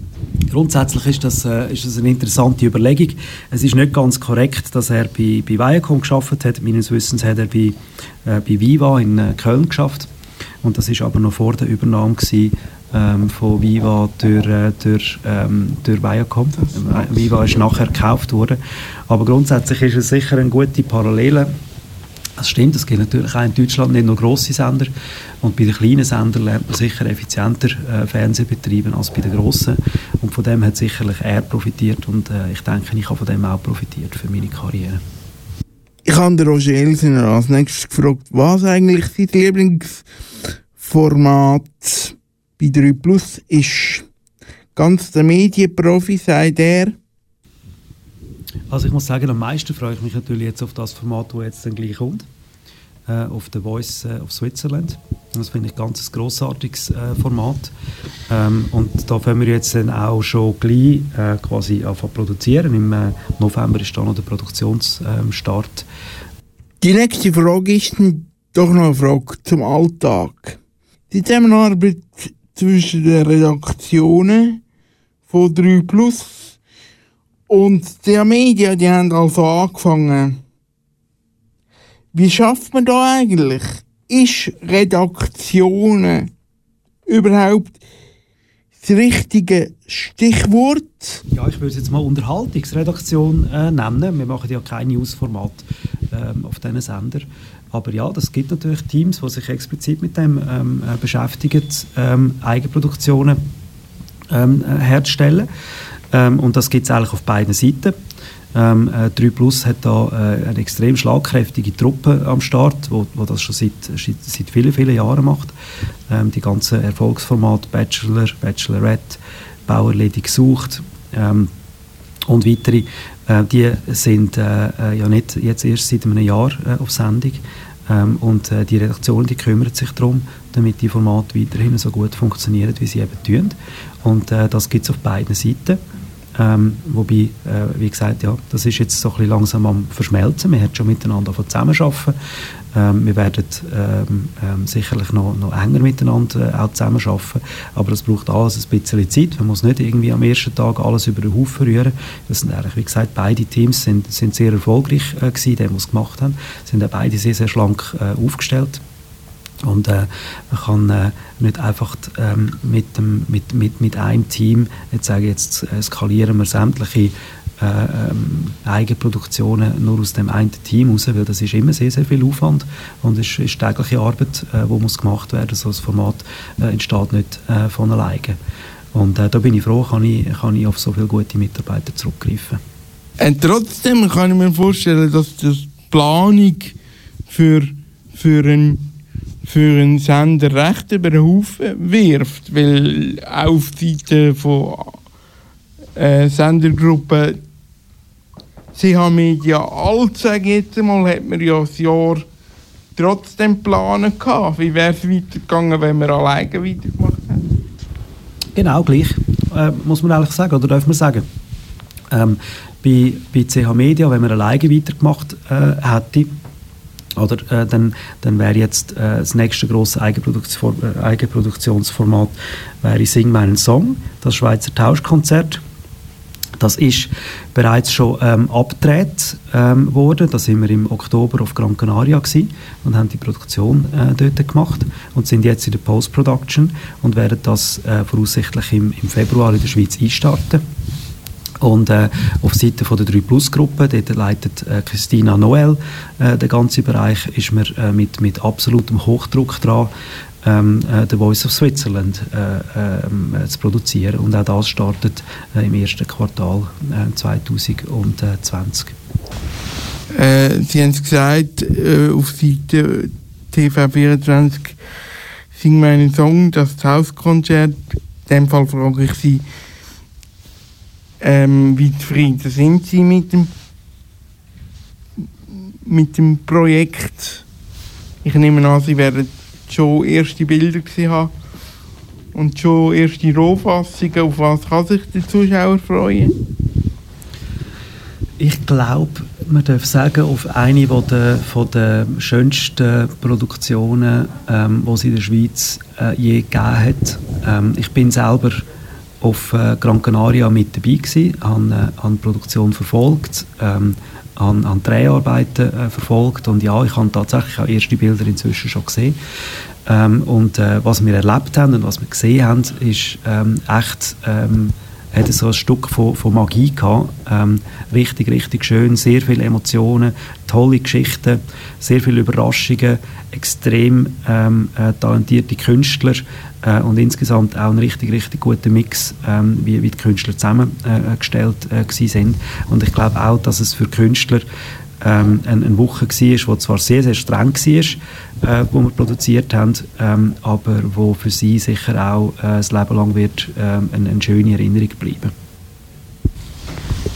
Grundsätzlich ist das, äh, ist das eine interessante Überlegung. Es ist nicht ganz korrekt, dass er bei, bei Viacom geschafft hat. Meines Wissens hat er bei, äh, bei Viva in äh, Köln geschafft. Und das ist aber noch vor der Übernahme gewesen, ähm, von Viva durch, äh, durch, ähm, durch Viacom. Viva ist nachher gekauft worden. Aber grundsätzlich ist es sicher eine gute Parallele. Das stimmt, es gibt natürlich auch in Deutschland nicht nur grosse Sender. Und bei den kleinen Sendern lernt man sicher effizienter äh, Fernsehen betreiben als bei den grossen. Und von dem hat sicherlich er profitiert und äh, ich denke, ich habe von dem auch profitiert für meine Karriere. Ich habe Roger Elsiner als nächstes gefragt, was eigentlich sein Lieblingsformat bei 3 Plus ist. Ganz der Medienprofi, sagt er. Also ich muss sagen, am meisten freue ich mich natürlich jetzt auf das Format, das jetzt dann gleich kommt. Äh, auf The Voice äh, of Switzerland. Das finde ich ein ganz grossartiges äh, Format. Ähm, und da können wir jetzt dann auch schon gleich äh, quasi anfangen produzieren. Im äh, November ist dann noch der Produktionsstart. Die nächste Frage ist dann doch noch eine Frage zum Alltag. Die Zusammenarbeit zwischen den Redaktionen von 3 Plus und der Media, die haben also angefangen. Wie schafft man da eigentlich? Ist Redaktionen überhaupt das richtige Stichwort? Ja, ich würde es jetzt mal Unterhaltungsredaktion äh, nennen. Wir machen ja kein Newsformat ähm, auf diesen Sender. Aber ja, das gibt natürlich Teams, die sich explizit mit dem ähm, äh, beschäftigen, ähm, Eigenproduktionen ähm, äh, herzustellen. Ähm, und das gibt es eigentlich auf beiden Seiten. Ähm, äh, 3 Plus hat da äh, eine extrem schlagkräftige Truppe am Start, wo, wo das schon seit, seit, vielen, vielen Jahren macht. Ähm, die ganzen Erfolgsformate Bachelor, Bachelorette, Bauerledig gesucht ähm, und weitere, äh, die sind äh, ja nicht jetzt erst seit einem Jahr auf Sendung. Ähm, und äh, die Redaktion die kümmert sich darum, damit die Formate weiterhin so gut funktionieren, wie sie eben tun. Und äh, das gibt es auf beiden Seiten. Ähm, wobei, äh, wie gesagt, ja, das ist jetzt so ein bisschen langsam am Verschmelzen. Wir haben schon miteinander zusammenarbeiten. Ähm, wir werden ähm, ähm, sicherlich noch, noch enger miteinander äh, auch zusammenarbeiten. Aber das braucht alles ein bisschen Zeit. Man muss nicht irgendwie am ersten Tag alles über den Haufen rühren. Das sind eigentlich, wie gesagt, beide Teams sind, sind sehr erfolgreich äh, gewesen, die es gemacht haben. Sind auch beide sehr, sehr schlank äh, aufgestellt. Und äh, man kann äh, nicht einfach ähm, mit, dem, mit, mit, mit einem Team jetzt sagen, jetzt äh, skalieren wir sämtliche äh, ähm, Eigenproduktionen nur aus dem einen Team raus, weil das ist immer sehr, sehr viel Aufwand und es ist, ist tägliche Arbeit, äh, wo muss gemacht werden. So ein Format äh, entsteht nicht äh, von alleine. Und äh, da bin ich froh, kann ich, kann ich auf so viele gute Mitarbeiter zurückgreifen. Und trotzdem kann ich mir vorstellen, dass die Planung für, für einen für einen Sender recht über den Haufen wirft, weil auf Seite von äh, Sendergruppe CH Media Alt, sage jetzt einmal, hat man ja ein Jahr trotzdem planen gehabt. Wie wäre es weitergegangen, wenn wir alleine weitergemacht hätten? Genau, gleich, äh, muss man eigentlich sagen, oder darf man sagen. Ähm, bei, bei CH Media, wenn man alleine weitergemacht äh, hätte, oder, äh, dann, dann wäre jetzt äh, das nächste Eigenproduktion, äh, Eigenproduktionsformat wäre «Sing meinen Song», das Schweizer Tauschkonzert. Das ist bereits schon ähm, abgedreht ähm, worden. Da sind wir im Oktober auf Gran Canaria gewesen und haben die Produktion äh, dort gemacht und sind jetzt in der Post-Production und werden das äh, voraussichtlich im, im Februar in der Schweiz einstarten. Und äh, auf Seite von der 3 Plus Gruppe, dort leitet äh, Christina Noel äh, den ganzen Bereich, ist man äh, mit, mit absolutem Hochdruck dran, ähm, äh, The Voice of Switzerland äh, ähm, zu produzieren. Und auch das startet äh, im ersten Quartal äh, 2020. Äh, Sie haben es gesagt, äh, auf Seite TV24 Sing meinen Song, das Hauskonzert. In dem Fall frage ich Sie, ähm, wie zufrieden sind Sie mit dem, mit dem Projekt? Ich nehme an, Sie werden schon erste Bilder gesehen habe und schon erste Rohfassungen, auf was kann sich der Zuschauer freuen? Ich glaube, man darf sagen, auf eine der, von der schönsten Produktionen, ähm, die es in der Schweiz äh, je gegeben hat. Ähm, ich bin selber auf äh, Gran Canaria mit dabei gewesen, habe äh, die Produktion verfolgt, ähm, an, an Dreharbeiten äh, verfolgt und ja, ich habe tatsächlich auch erste Bilder inzwischen schon gesehen. Ähm, und äh, was wir erlebt haben und was wir gesehen haben, ist ähm, echt ähm, hat so ein Stück von, von Magie gehabt. Ähm, richtig, richtig schön, sehr viele Emotionen, tolle Geschichten, sehr viele Überraschungen, extrem ähm, äh, talentierte Künstler äh, und insgesamt auch ein richtig, richtig guter Mix, ähm, wie, wie die Künstler zusammengestellt äh, äh, sind. Und ich glaube auch, dass es für Künstler ähm, eine, eine, Woche war, die zwar sehr, sehr streng war, äh, wo wir produziert haben, ähm, aber wo für sie sicher auch äh, das Leben lang wird äh, eine, eine, schöne Erinnerung bleiben.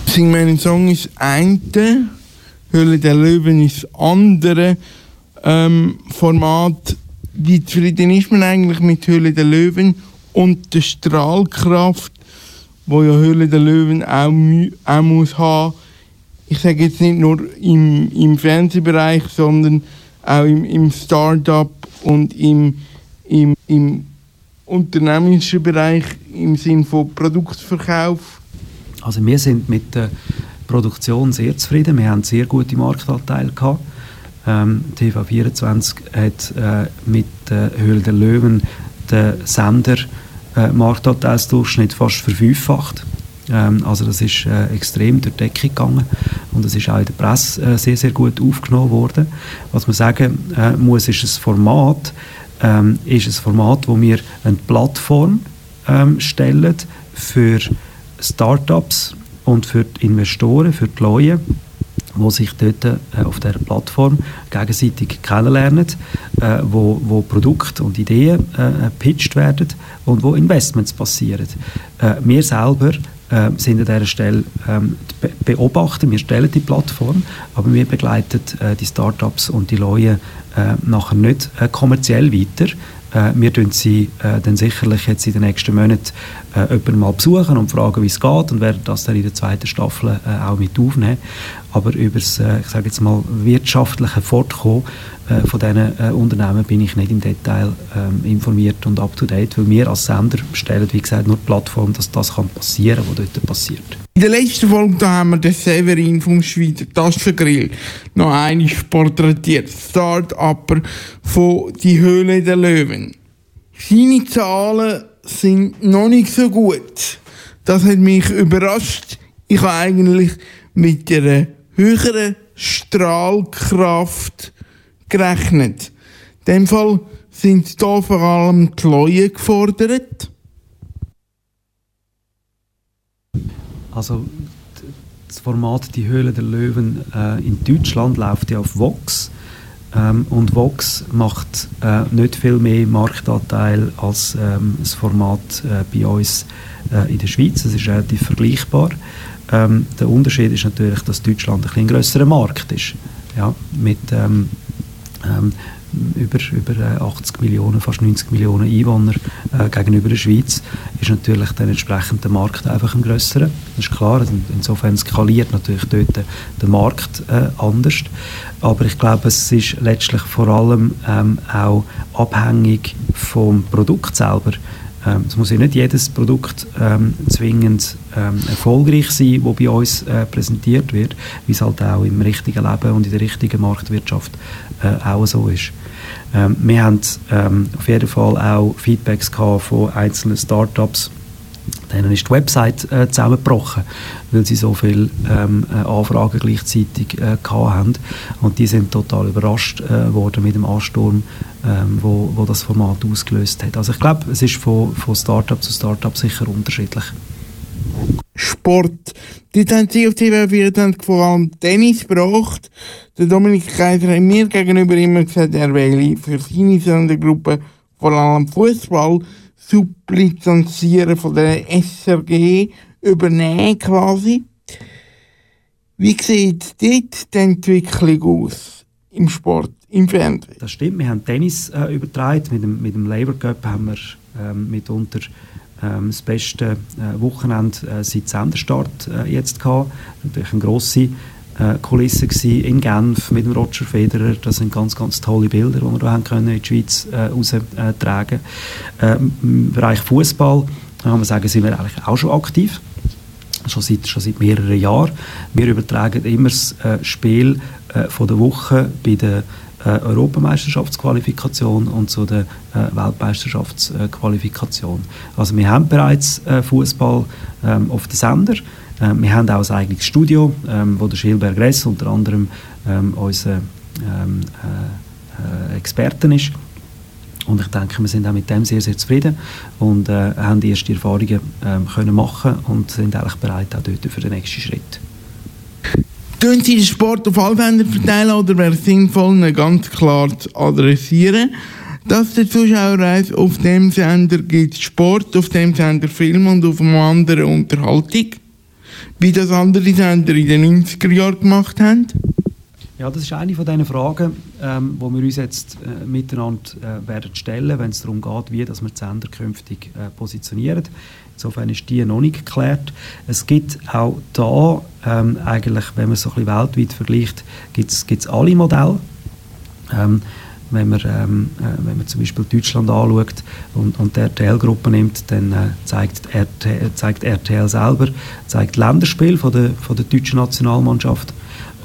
Sing meinen Song ist eine, Höhle der Löwen ist andere ähm, Format. Wie zufrieden ist man eigentlich mit Höhle der Löwen und der Strahlkraft, wo ja Höhle der Löwen auch, auch muss haben ich sage jetzt nicht nur im, im Fernsehbereich, sondern auch im, im Start-up und im, im, im unternehmerischen Bereich im Sinne von Produktverkauf? Also wir sind mit der Produktion sehr zufrieden. Wir haben sehr gute Marktanteile gehabt. Ähm, TV24 hat äh, mit der Höhle der Löwen den Sender äh, Marktanteilsdurchschnitt fast verfünffacht. Ähm, also das ist äh, extrem durch die Decke gegangen und es ist auch in der Presse äh, sehr, sehr gut aufgenommen worden. Was man sagen äh, muss, ist ein Format, ähm, ist ein Format, wo wir eine Plattform ähm, stellen für Startups und für die Investoren, für die Leute, wo sich dort auf der Plattform gegenseitig kennenlernen, wo, wo Produkte und Ideen äh, werden und wo Investments passieren. Wir selber äh, sind an dieser Stelle ähm, beobachten. Wir stellen die Plattform, aber wir begleiten äh, die Startups und die Leute äh, nachher nicht äh, kommerziell weiter. Äh, wir tun sie äh, dann sicherlich jetzt in den nächsten Monaten äh, jemanden mal besuchen und fragen, wie es geht und werden das dann in der zweiten Staffel äh, auch mit aufnehmen. Aber über das, äh, ich sage jetzt mal, wirtschaftliche Fortkommen äh, von diesen äh, Unternehmen bin ich nicht im Detail ähm, informiert und up to date, weil wir als Sender stellen, wie gesagt, nur die Plattform, dass das kann passieren, was dort passiert. In der letzten Folge da haben wir den Severin vom Schweizer Taschengrill noch einmal porträtiert, Start-Upper von Die Höhle der Löwen. Seine Zahlen sind noch nicht so gut. Das hat mich überrascht. Ich habe eigentlich mit einer höheren Strahlkraft gerechnet. In dem Fall sind hier vor allem die Leute gefordert. Also das Format Die Höhle der Löwen äh, in Deutschland läuft ja auf Vox. Ähm, und Vox macht äh, nicht viel mehr Marktanteil als ähm, das Format äh, bei uns äh, in der Schweiz. Es ist relativ vergleichbar. Ähm, der Unterschied ist natürlich, dass Deutschland ein, ein größerer Markt ist. Ja, mit ähm, ähm, über, über 80 äh, Millionen, fast 90 Millionen Einwohner äh, gegenüber der Schweiz, ist natürlich dann entsprechend der Markt einfach ein grösserer. Das ist klar, insofern skaliert natürlich dort der Markt äh, anders. Aber ich glaube, es ist letztlich vor allem ähm, auch abhängig vom Produkt selber. Ähm, es muss ja nicht jedes Produkt ähm, zwingend ähm, erfolgreich sein, das bei uns äh, präsentiert wird, wie es halt auch im richtigen Leben und in der richtigen Marktwirtschaft äh, auch so ist. Ähm, wir haben ähm, auf jeden Fall auch Feedbacks von einzelnen Startups, denen ist die Website äh, zusammengebrochen, weil sie so viele ähm, äh, Anfragen gleichzeitig äh, haben. Und die sind total überrascht äh, worden mit dem Ansturm, ähm, wo, wo das Format ausgelöst hat. Also ich glaube, es ist von, von Startup zu Startup sicher unterschiedlich. Sport. Dort haben sie auf TV4 vor allem Tennis gebracht. Der Dominik Kaiser hat mir gegenüber immer gesagt, er will für seine Sondergruppe vor allem Fußball Sublizenzieren von der SRG übernehmen quasi. Wie sieht dort die Entwicklung aus im Sport? im Fernsehen. Das stimmt, wir haben Tennis äh, übertragen. Mit dem, mit dem Labour Cup haben wir ähm, mitunter ähm, das beste äh, Wochenende äh, seit Senderstart äh, jetzt gehabt. Natürlich eine grosse äh, Kulisse in Genf mit dem Roger Federer. Das sind ganz, ganz tolle Bilder, die wir da können in die Schweiz äh, raustragen. Äh, Im Bereich Fußball kann man sagen, sind wir eigentlich auch schon aktiv. Schon seit, schon seit mehreren Jahren. Wir übertragen immer das äh, Spiel äh, von der Woche bei der äh, Europameisterschaftsqualifikation und zu der äh, Weltmeisterschaftsqualifikation. Also wir haben bereits äh, Fußball ähm, auf den Sender. Ähm, wir haben auch ein eigenes Studio, ähm, wo der Schilberg Ress unter anderem ähm, unser ähm, äh, äh, Experten ist. Und ich denke, wir sind auch mit dem sehr, sehr zufrieden und äh, haben die ersten Erfahrungen ähm, können machen und sind eigentlich bereit auch dort für den nächsten Schritt. Tun Sie den Sport auf alle Sender verteilen oder wäre es sinnvoll, ihn ganz klar zu adressieren? Dass der Zuschauer weiss, auf dem Sender gibt Sport, auf dem Sender Film und auf dem anderen Unterhaltung? Wie das andere Sender in den 90er Jahren gemacht haben? Ja, das ist eine von diesen Fragen, ähm, wir uns jetzt äh, miteinander äh, werden stellen, wenn es darum geht, wie dass wir die Sender künftig äh, positionieren. Insofern ist die noch nicht geklärt. Es gibt auch da ähm, eigentlich, wenn man es so ein bisschen weltweit vergleicht, gibt es alle Modelle. Ähm, wenn man, ähm, äh, wenn man zum Beispiel Deutschland anschaut und, und die RTL-Gruppe nimmt, dann äh, zeigt, RTL, zeigt RTL selber zeigt Länderspiel von der, von der deutschen Nationalmannschaft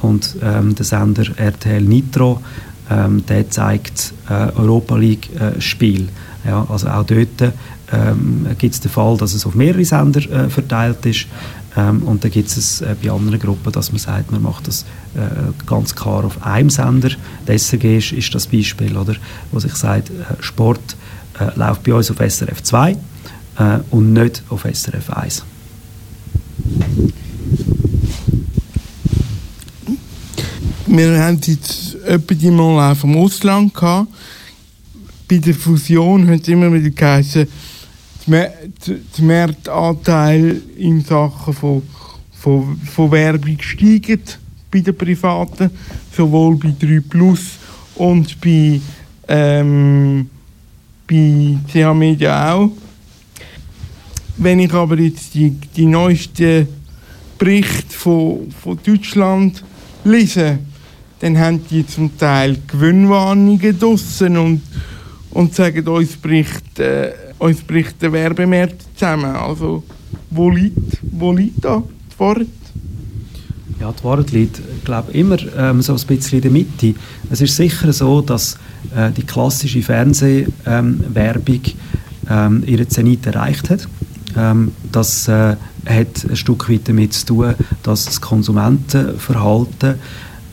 und ähm, der Sender RTL Nitro, ähm, der zeigt äh, Europa League äh, Spiel. Ja, also auch dort ähm, gibt es den Fall, dass es auf mehrere Sender äh, verteilt ist. Ähm, und dann gibt es äh, bei anderen Gruppen, dass man sagt, man macht das äh, ganz klar auf einem Sender. Der SRG ist, ist das Beispiel, oder? wo sich sagt, äh, Sport äh, läuft bei uns auf SRF 2 äh, und nicht auf SRF 1. Wir haben jetzt etwa mal auch vom Ausland gehabt. Bei der Fusion hat es immer wieder geheißen, der Marktanteil in Sachen von, von, von Werbung steigt bei den Privaten, sowohl bei 3 Plus und bei, ähm, bei CH Media auch. Wenn ich aber jetzt die, die neuesten Berichte von, von Deutschland lese, dann haben die zum Teil Gewinnwarnungen draussen und, und sagen, uns bricht, äh, uns bricht der Werbemarkt zusammen. Also, wo liegt, wo liegt da die Wahrheit? Ja, die Wahrheit liegt, glaube immer ähm, so ein bisschen in der Mitte. Es ist sicher so, dass äh, die klassische Fernsehwerbung ähm, ihre Zenit erreicht hat. Ähm, das äh, hat ein Stück weit damit zu tun, dass das Konsumentenverhalten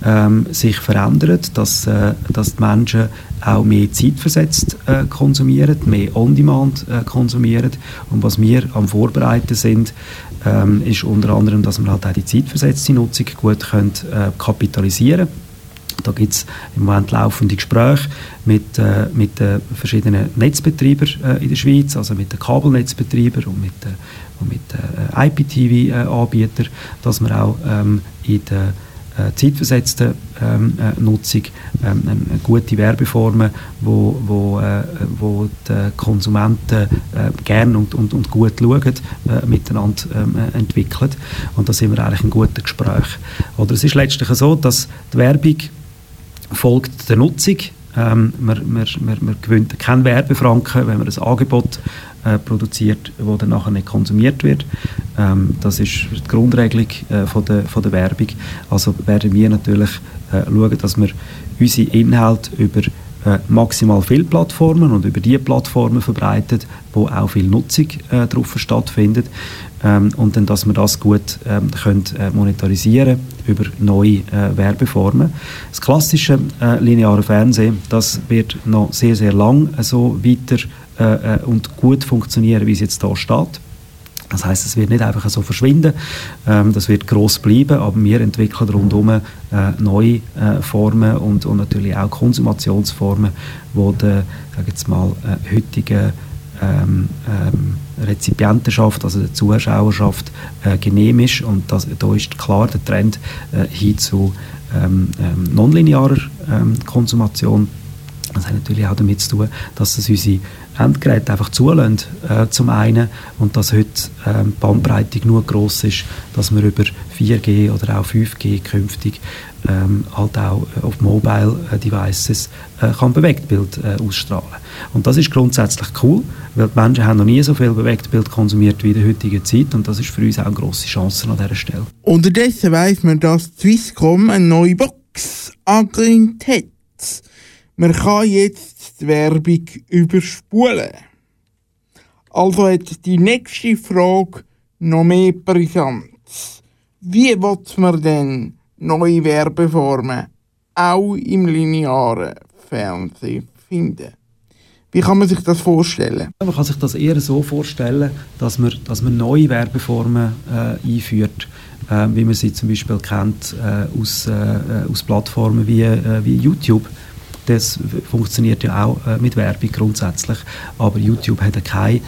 ähm, sich verändert, dass, äh, dass die Menschen auch mehr zeitversetzt äh, konsumieren, mehr On-Demand äh, konsumieren. Und was wir am Vorbereiten sind, ähm, ist unter anderem, dass wir halt auch die zeitversetzte Nutzung gut können, äh, kapitalisieren können. Da gibt es im Moment laufende Gespräche mit, äh, mit den verschiedenen Netzbetreibern äh, in der Schweiz, also mit den Kabelnetzbetreibern und mit, äh, den äh, IPTV-Anbietern, dass wir auch ähm, in äh, zeitversetzten ähm, äh, Nutzung ähm, eine gute Werbeformen, wo, wo, äh, wo die Konsumenten äh, gern und, und, und gut schauen, äh, miteinander ähm, äh, entwickeln. Und da sind wir eigentlich in guten Gespräch. Oder es ist letztlich so, dass die Werbung folgt der Nutzung. Ähm, man, man, man, man gewinnt keinen Werbefranken, wenn man ein Angebot äh, produziert, wo dann nachher nicht konsumiert wird. Ähm, das ist die Grundregelung äh, von, der, von der Werbung. Also werden wir natürlich äh, schauen, dass wir unsere Inhalte über äh, maximal viele Plattformen und über die Plattformen verbreitet, wo auch viel Nutzung äh, drauf stattfindet ähm, und dann, dass wir das gut ähm, können, äh, monetarisieren über neue äh, Werbeformen. Das klassische äh, lineare Fernsehen, das wird noch sehr, sehr lang so weiter äh, äh, und gut funktionieren, wie es jetzt da steht. Das heißt, es wird nicht einfach so verschwinden, ähm, das wird groß bleiben, aber wir entwickeln rundherum äh, neue äh, Formen und, und natürlich auch Konsumationsformen, wo der, sag jetzt mal, äh, heutigen ähm, ähm, Rezipientenschaft, also der Zuschauerschaft, äh, genehm ist. Und das, da ist klar der Trend äh, hin zu ähm, ähm, nonlinearer ähm, Konsumation. Das hat natürlich auch damit zu tun, dass es unsere Endgeräte einfach zulassen, äh, zum einen, und dass heute äh, die Bandbreite genug groß ist, dass man über 4G oder auch 5G künftig ähm, halt auch auf Mobile äh, Devices äh, kann Bewegtbild äh, ausstrahlen. Und das ist grundsätzlich cool, weil die Menschen haben noch nie so viel Bewegtbild konsumiert wie in der heutigen Zeit und das ist für uns auch eine grosse Chance an dieser Stelle. Unterdessen weiss man, dass Swisscom eine neue Box angekündigt hat. Man kann jetzt die Werbung überspulen. Also hat die nächste Frage noch mehr Brisanz. Wie will man denn neue Werbeformen auch im linearen Fernsehen finden? Wie kann man sich das vorstellen? Man kann sich das eher so vorstellen, dass man, dass man neue Werbeformen äh, einführt, äh, wie man sie zum Beispiel kennt äh, aus, äh, aus Plattformen wie, äh, wie YouTube. Das funktioniert ja auch äh, mit Werbung grundsätzlich, aber YouTube hat ja keine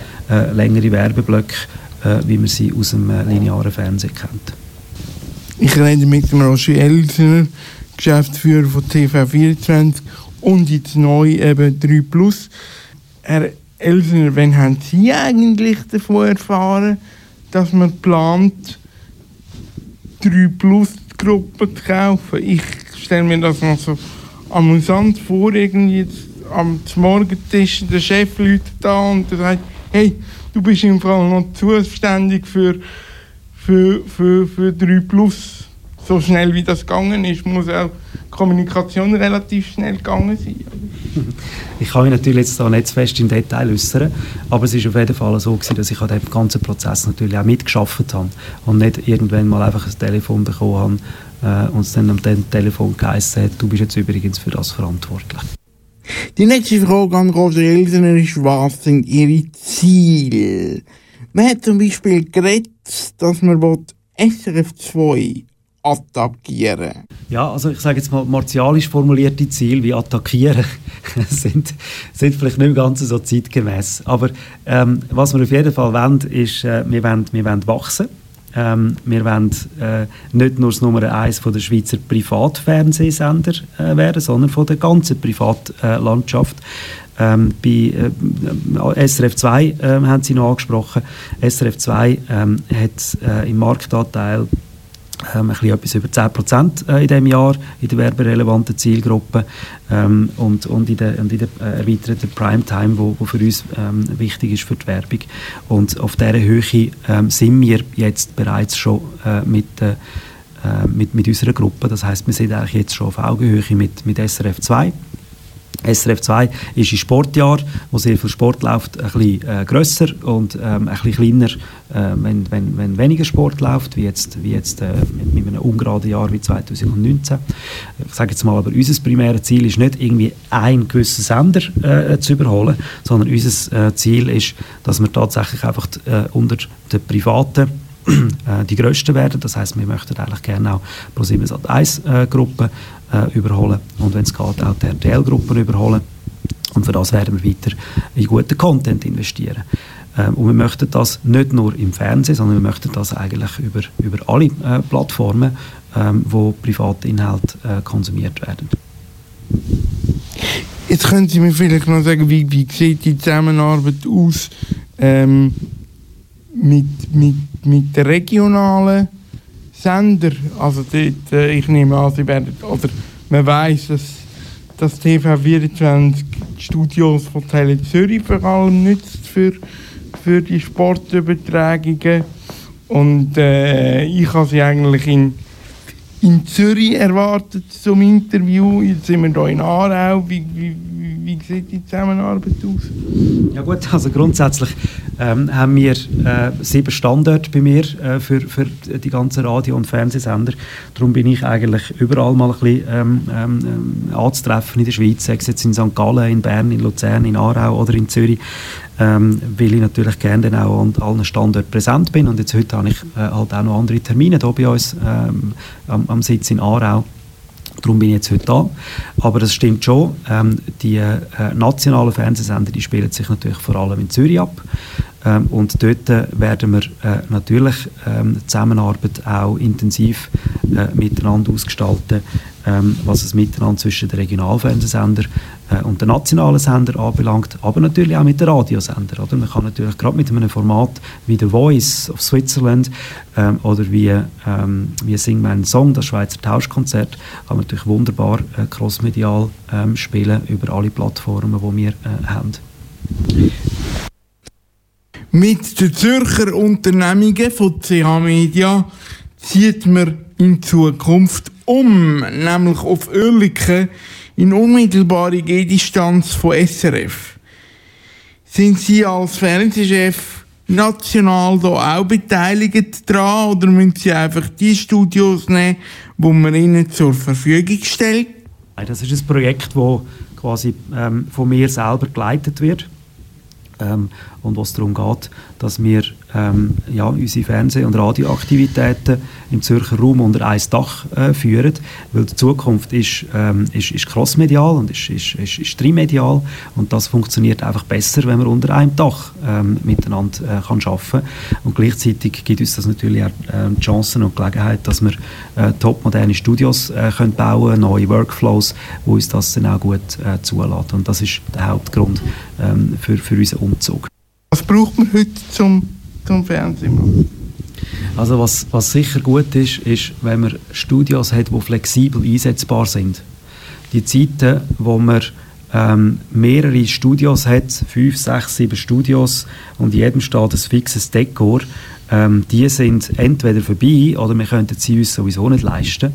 längere Werbeblöcke, wie man sie aus dem linearen Fernsehen kennt. Ich rede mit dem Roger Elsner, Geschäftsführer von TV24 und jetzt neu eben 3 Plus. Herr Elsner, wann haben Sie eigentlich davon erfahren, dass man plant, 3 Plus Gruppen zu kaufen? Ich stelle mir das noch so amüsant vor, irgendwie jetzt am Morgentisch der Chef läutet da und der sagt, hey, du bist im Fall noch zuständig für für, für, für 3 Plus. So schnell wie das gegangen ist, muss auch Kommunikation relativ schnell gegangen sein. Ich kann mich natürlich jetzt da nicht zu fest im Detail äußern, aber es ist auf jeden Fall so gewesen, dass ich an dem ganzen Prozess natürlich auch mitgeschafft habe und nicht irgendwann mal einfach ein Telefon bekommen habe äh, und es dann am Telefon geheißen hat, du bist jetzt übrigens für das verantwortlich. Die nächste Frage an Roger Elsner ist, was sind Ihre Ziele? Man hat zum Beispiel geredet, dass man SRF 2 attackieren Ja, also ich sage jetzt mal, martialisch formulierte Ziele wie attackieren sind, sind vielleicht nicht ganz so zeitgemäß. Aber ähm, was wir auf jeden Fall wollen, ist, äh, wir, wollen, wir wollen wachsen. Ähm, wir wollen äh, nicht nur das Nummer eins von der Schweizer Privatfernsehsender äh, werden, sondern von der ganzen Privatlandschaft. Ähm, bei äh, SRF 2 äh, haben Sie noch angesprochen. SRF 2 ähm, hat äh, im Marktanteil ähm, ein etwas über 10% äh, in diesem Jahr in der werberelevanten Zielgruppe ähm, und, und in der, und in der äh, erweiterten Primetime, wo, wo für uns ähm, wichtig ist für die Werbung. Und auf dieser Höhe ähm, sind wir jetzt bereits schon äh, mit, äh, mit, mit unserer Gruppe. Das heißt, wir sind eigentlich jetzt schon auf Augenhöhe mit, mit SRF 2. SRF 2 ist im Sportjahr, wo sehr viel Sport läuft, ein bisschen äh, grösser und ähm, ein bisschen kleiner, äh, wenn, wenn, wenn weniger Sport läuft, wie jetzt, wie jetzt äh, mit, mit einem ungeraden Jahr wie 2019. Ich sage jetzt mal, aber unser primäres Ziel ist nicht irgendwie einen gewissen Sender äh, zu überholen, sondern unser äh, Ziel ist, dass wir tatsächlich einfach äh, unter den privaten die grössten werden. Das heißt, wir möchten eigentlich gerne auch Pro7 Sat1 Gruppe äh, überholen und wenn es geht, auch die RTL-Gruppen überholen. Und für das werden wir weiter in guten Content investieren. Ähm, und wir möchten das nicht nur im Fernsehen, sondern wir möchten das eigentlich über, über alle äh, Plattformen, ähm, wo private Inhalte äh, konsumiert werden. Jetzt können Sie mir vielleicht noch sagen, wie, wie sieht die Zusammenarbeit aus ähm, mit, mit, mit der regionalen Sender, also dort, äh, ich nehme an, sie werden, oder man weiß, dass das TV24 die Studios von Tele Zürich vor allem nützt für, für die Sportübertragungen. Und äh, ich habe sie eigentlich in, in Zürich erwartet zum Interview. Jetzt sind wir hier in Aarau. Wie, wie, wie sieht die Zusammenarbeit aus? Ja gut, also grundsätzlich ähm, haben wir äh, sieben Standorte bei mir äh, für, für die ganzen Radio- und Fernsehsender. Darum bin ich eigentlich überall mal ein bisschen ähm, ähm, anzutreffen in der Schweiz, sei es jetzt in St. Gallen, in Bern, in Luzern, in Aarau oder in Zürich, ähm, weil ich natürlich gerne dann auch an allen Standorten präsent bin. Und jetzt heute habe ich äh, halt auch noch andere Termine hier bei uns ähm, am, am Sitz in Aarau Darum bin ich jetzt heute da. Aber das stimmt schon. Ähm, die äh, nationalen Fernsehsender die spielen sich natürlich vor allem in Zürich ab. Ähm, und dort äh, werden wir äh, natürlich ähm, die Zusammenarbeit auch intensiv äh, miteinander ausgestalten, ähm, was das Miteinander zwischen den Regionalfernsehsender äh, und den nationalen Sender anbelangt, aber natürlich auch mit den Radiosender. Oder? Man kann natürlich gerade mit einem Format wie The Voice of Switzerland ähm, oder wie, ähm, wie Sing meinen Song, das Schweizer Tauschkonzert, kann man natürlich wunderbar äh, crossmedial ähm, spielen über alle Plattformen, die wir äh, haben. Mit den Zürcher Unternehmungen von CH Media zieht man in Zukunft um, nämlich auf Oerlikon in unmittelbare Gehdistanz von SRF. Sind Sie als Fernsehchef national da auch beteiligt dran oder müssen Sie einfach die Studios nehmen, wo man Ihnen zur Verfügung stellt? Das ist ein Projekt, das quasi ähm, von mir selber geleitet wird ähm, und was darum geht, dass wir ähm, ja, unsere Fernseh- und Radioaktivitäten im Zürcher Raum unter ein Dach äh, führen, weil die Zukunft ist, ähm, ist, ist crossmedial und ist, ist, ist, ist trimedial und das funktioniert einfach besser, wenn man unter einem Dach ähm, miteinander äh, kann arbeiten und gleichzeitig gibt uns das natürlich auch äh, Chancen und Gelegenheit, dass wir äh, topmoderne Studios äh, können bauen neue Workflows, wo uns das dann auch gut äh, zulässt und das ist der Hauptgrund ähm, für, für unseren Umzug. Was braucht man heute zum, zum Fernsehen? Also was, was sicher gut ist, ist, wenn man Studios hat, die flexibel einsetzbar sind. Die Zeiten, wo man ähm, mehrere Studios hat, fünf, sechs, sieben Studios und in jedem steht ein fixes Dekor, ähm, die sind entweder vorbei oder wir könnten sie uns sowieso nicht leisten.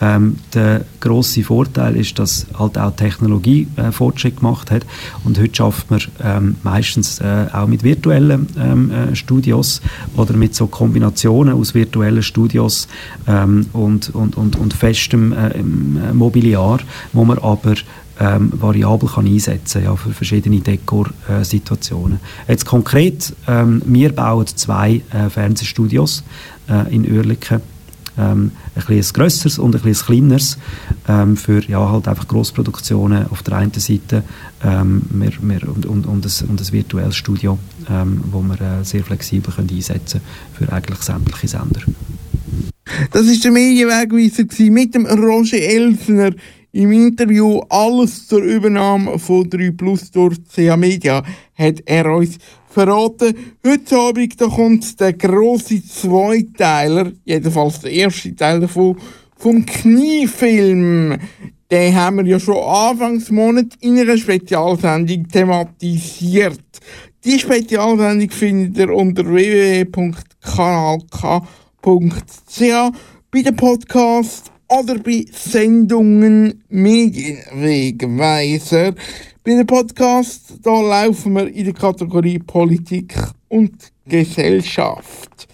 Ähm, der große Vorteil ist, dass halt auch Technologie äh, Fortschritt gemacht hat und heute schafft man ähm, meistens äh, auch mit virtuellen ähm, äh, Studios oder mit so Kombinationen aus virtuellen Studios ähm, und, und, und, und festem äh, äh, Mobiliar, wo man aber ähm, variabel kann einsetzen ja, für verschiedene Dekor-Situationen. Jetzt konkret, ähm, wir bauen zwei äh, Fernsehstudios äh, in Oerlikon. Ähm, ein bisschen grösseres und ein bisschen kleineres ähm, für ja, halt einfach Grossproduktionen auf der einen Seite ähm, wir, wir, und, und, und, ein, und ein virtuelles Studio, ähm, wo wir äh, sehr flexibel können einsetzen für eigentlich sämtliche Sender. Das ist der Medienwegweiser mit dem Roger Elsner im Interview alles zur Übernahme von 3 Plus durch CA Media hat er uns verraten. Heute Abend da kommt der grosse Zweiteiler, jedenfalls der erste Teil davon, vom Kniefilm. Den haben wir ja schon Anfangsmonat in einer Spezialsendung thematisiert. Die Spezialsendung findet ihr unter www.kanalk.ch bei dem Podcast oder bei Sendungen Medienwegweiser. Bei dem Podcast da laufen wir in der Kategorie Politik und Gesellschaft.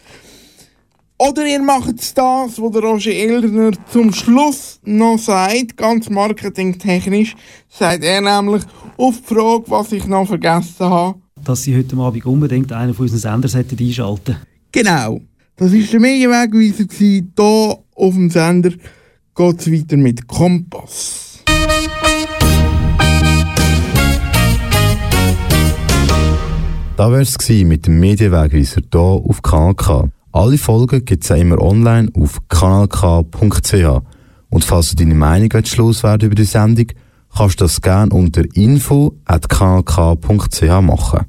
Oder ihr macht das, was der Roger Eldner zum Schluss noch sagt, ganz marketingtechnisch, sagt er nämlich auf die Frage, was ich noch vergessen habe. Dass Sie heute Abend unbedingt einen von unseren Sendern einschalten Genau. Das war der Medienwegweiser hier auf dem Sender geht es weiter mit Kompass. Da wäre es mit dem Medienwegweiser hier auf Kanal K. Alle Folgen gibt es immer online auf kanalk.ch. Und falls du deine Meinung loswerden über die Sendung, kannst du das gerne unter info.kanalk.ch machen.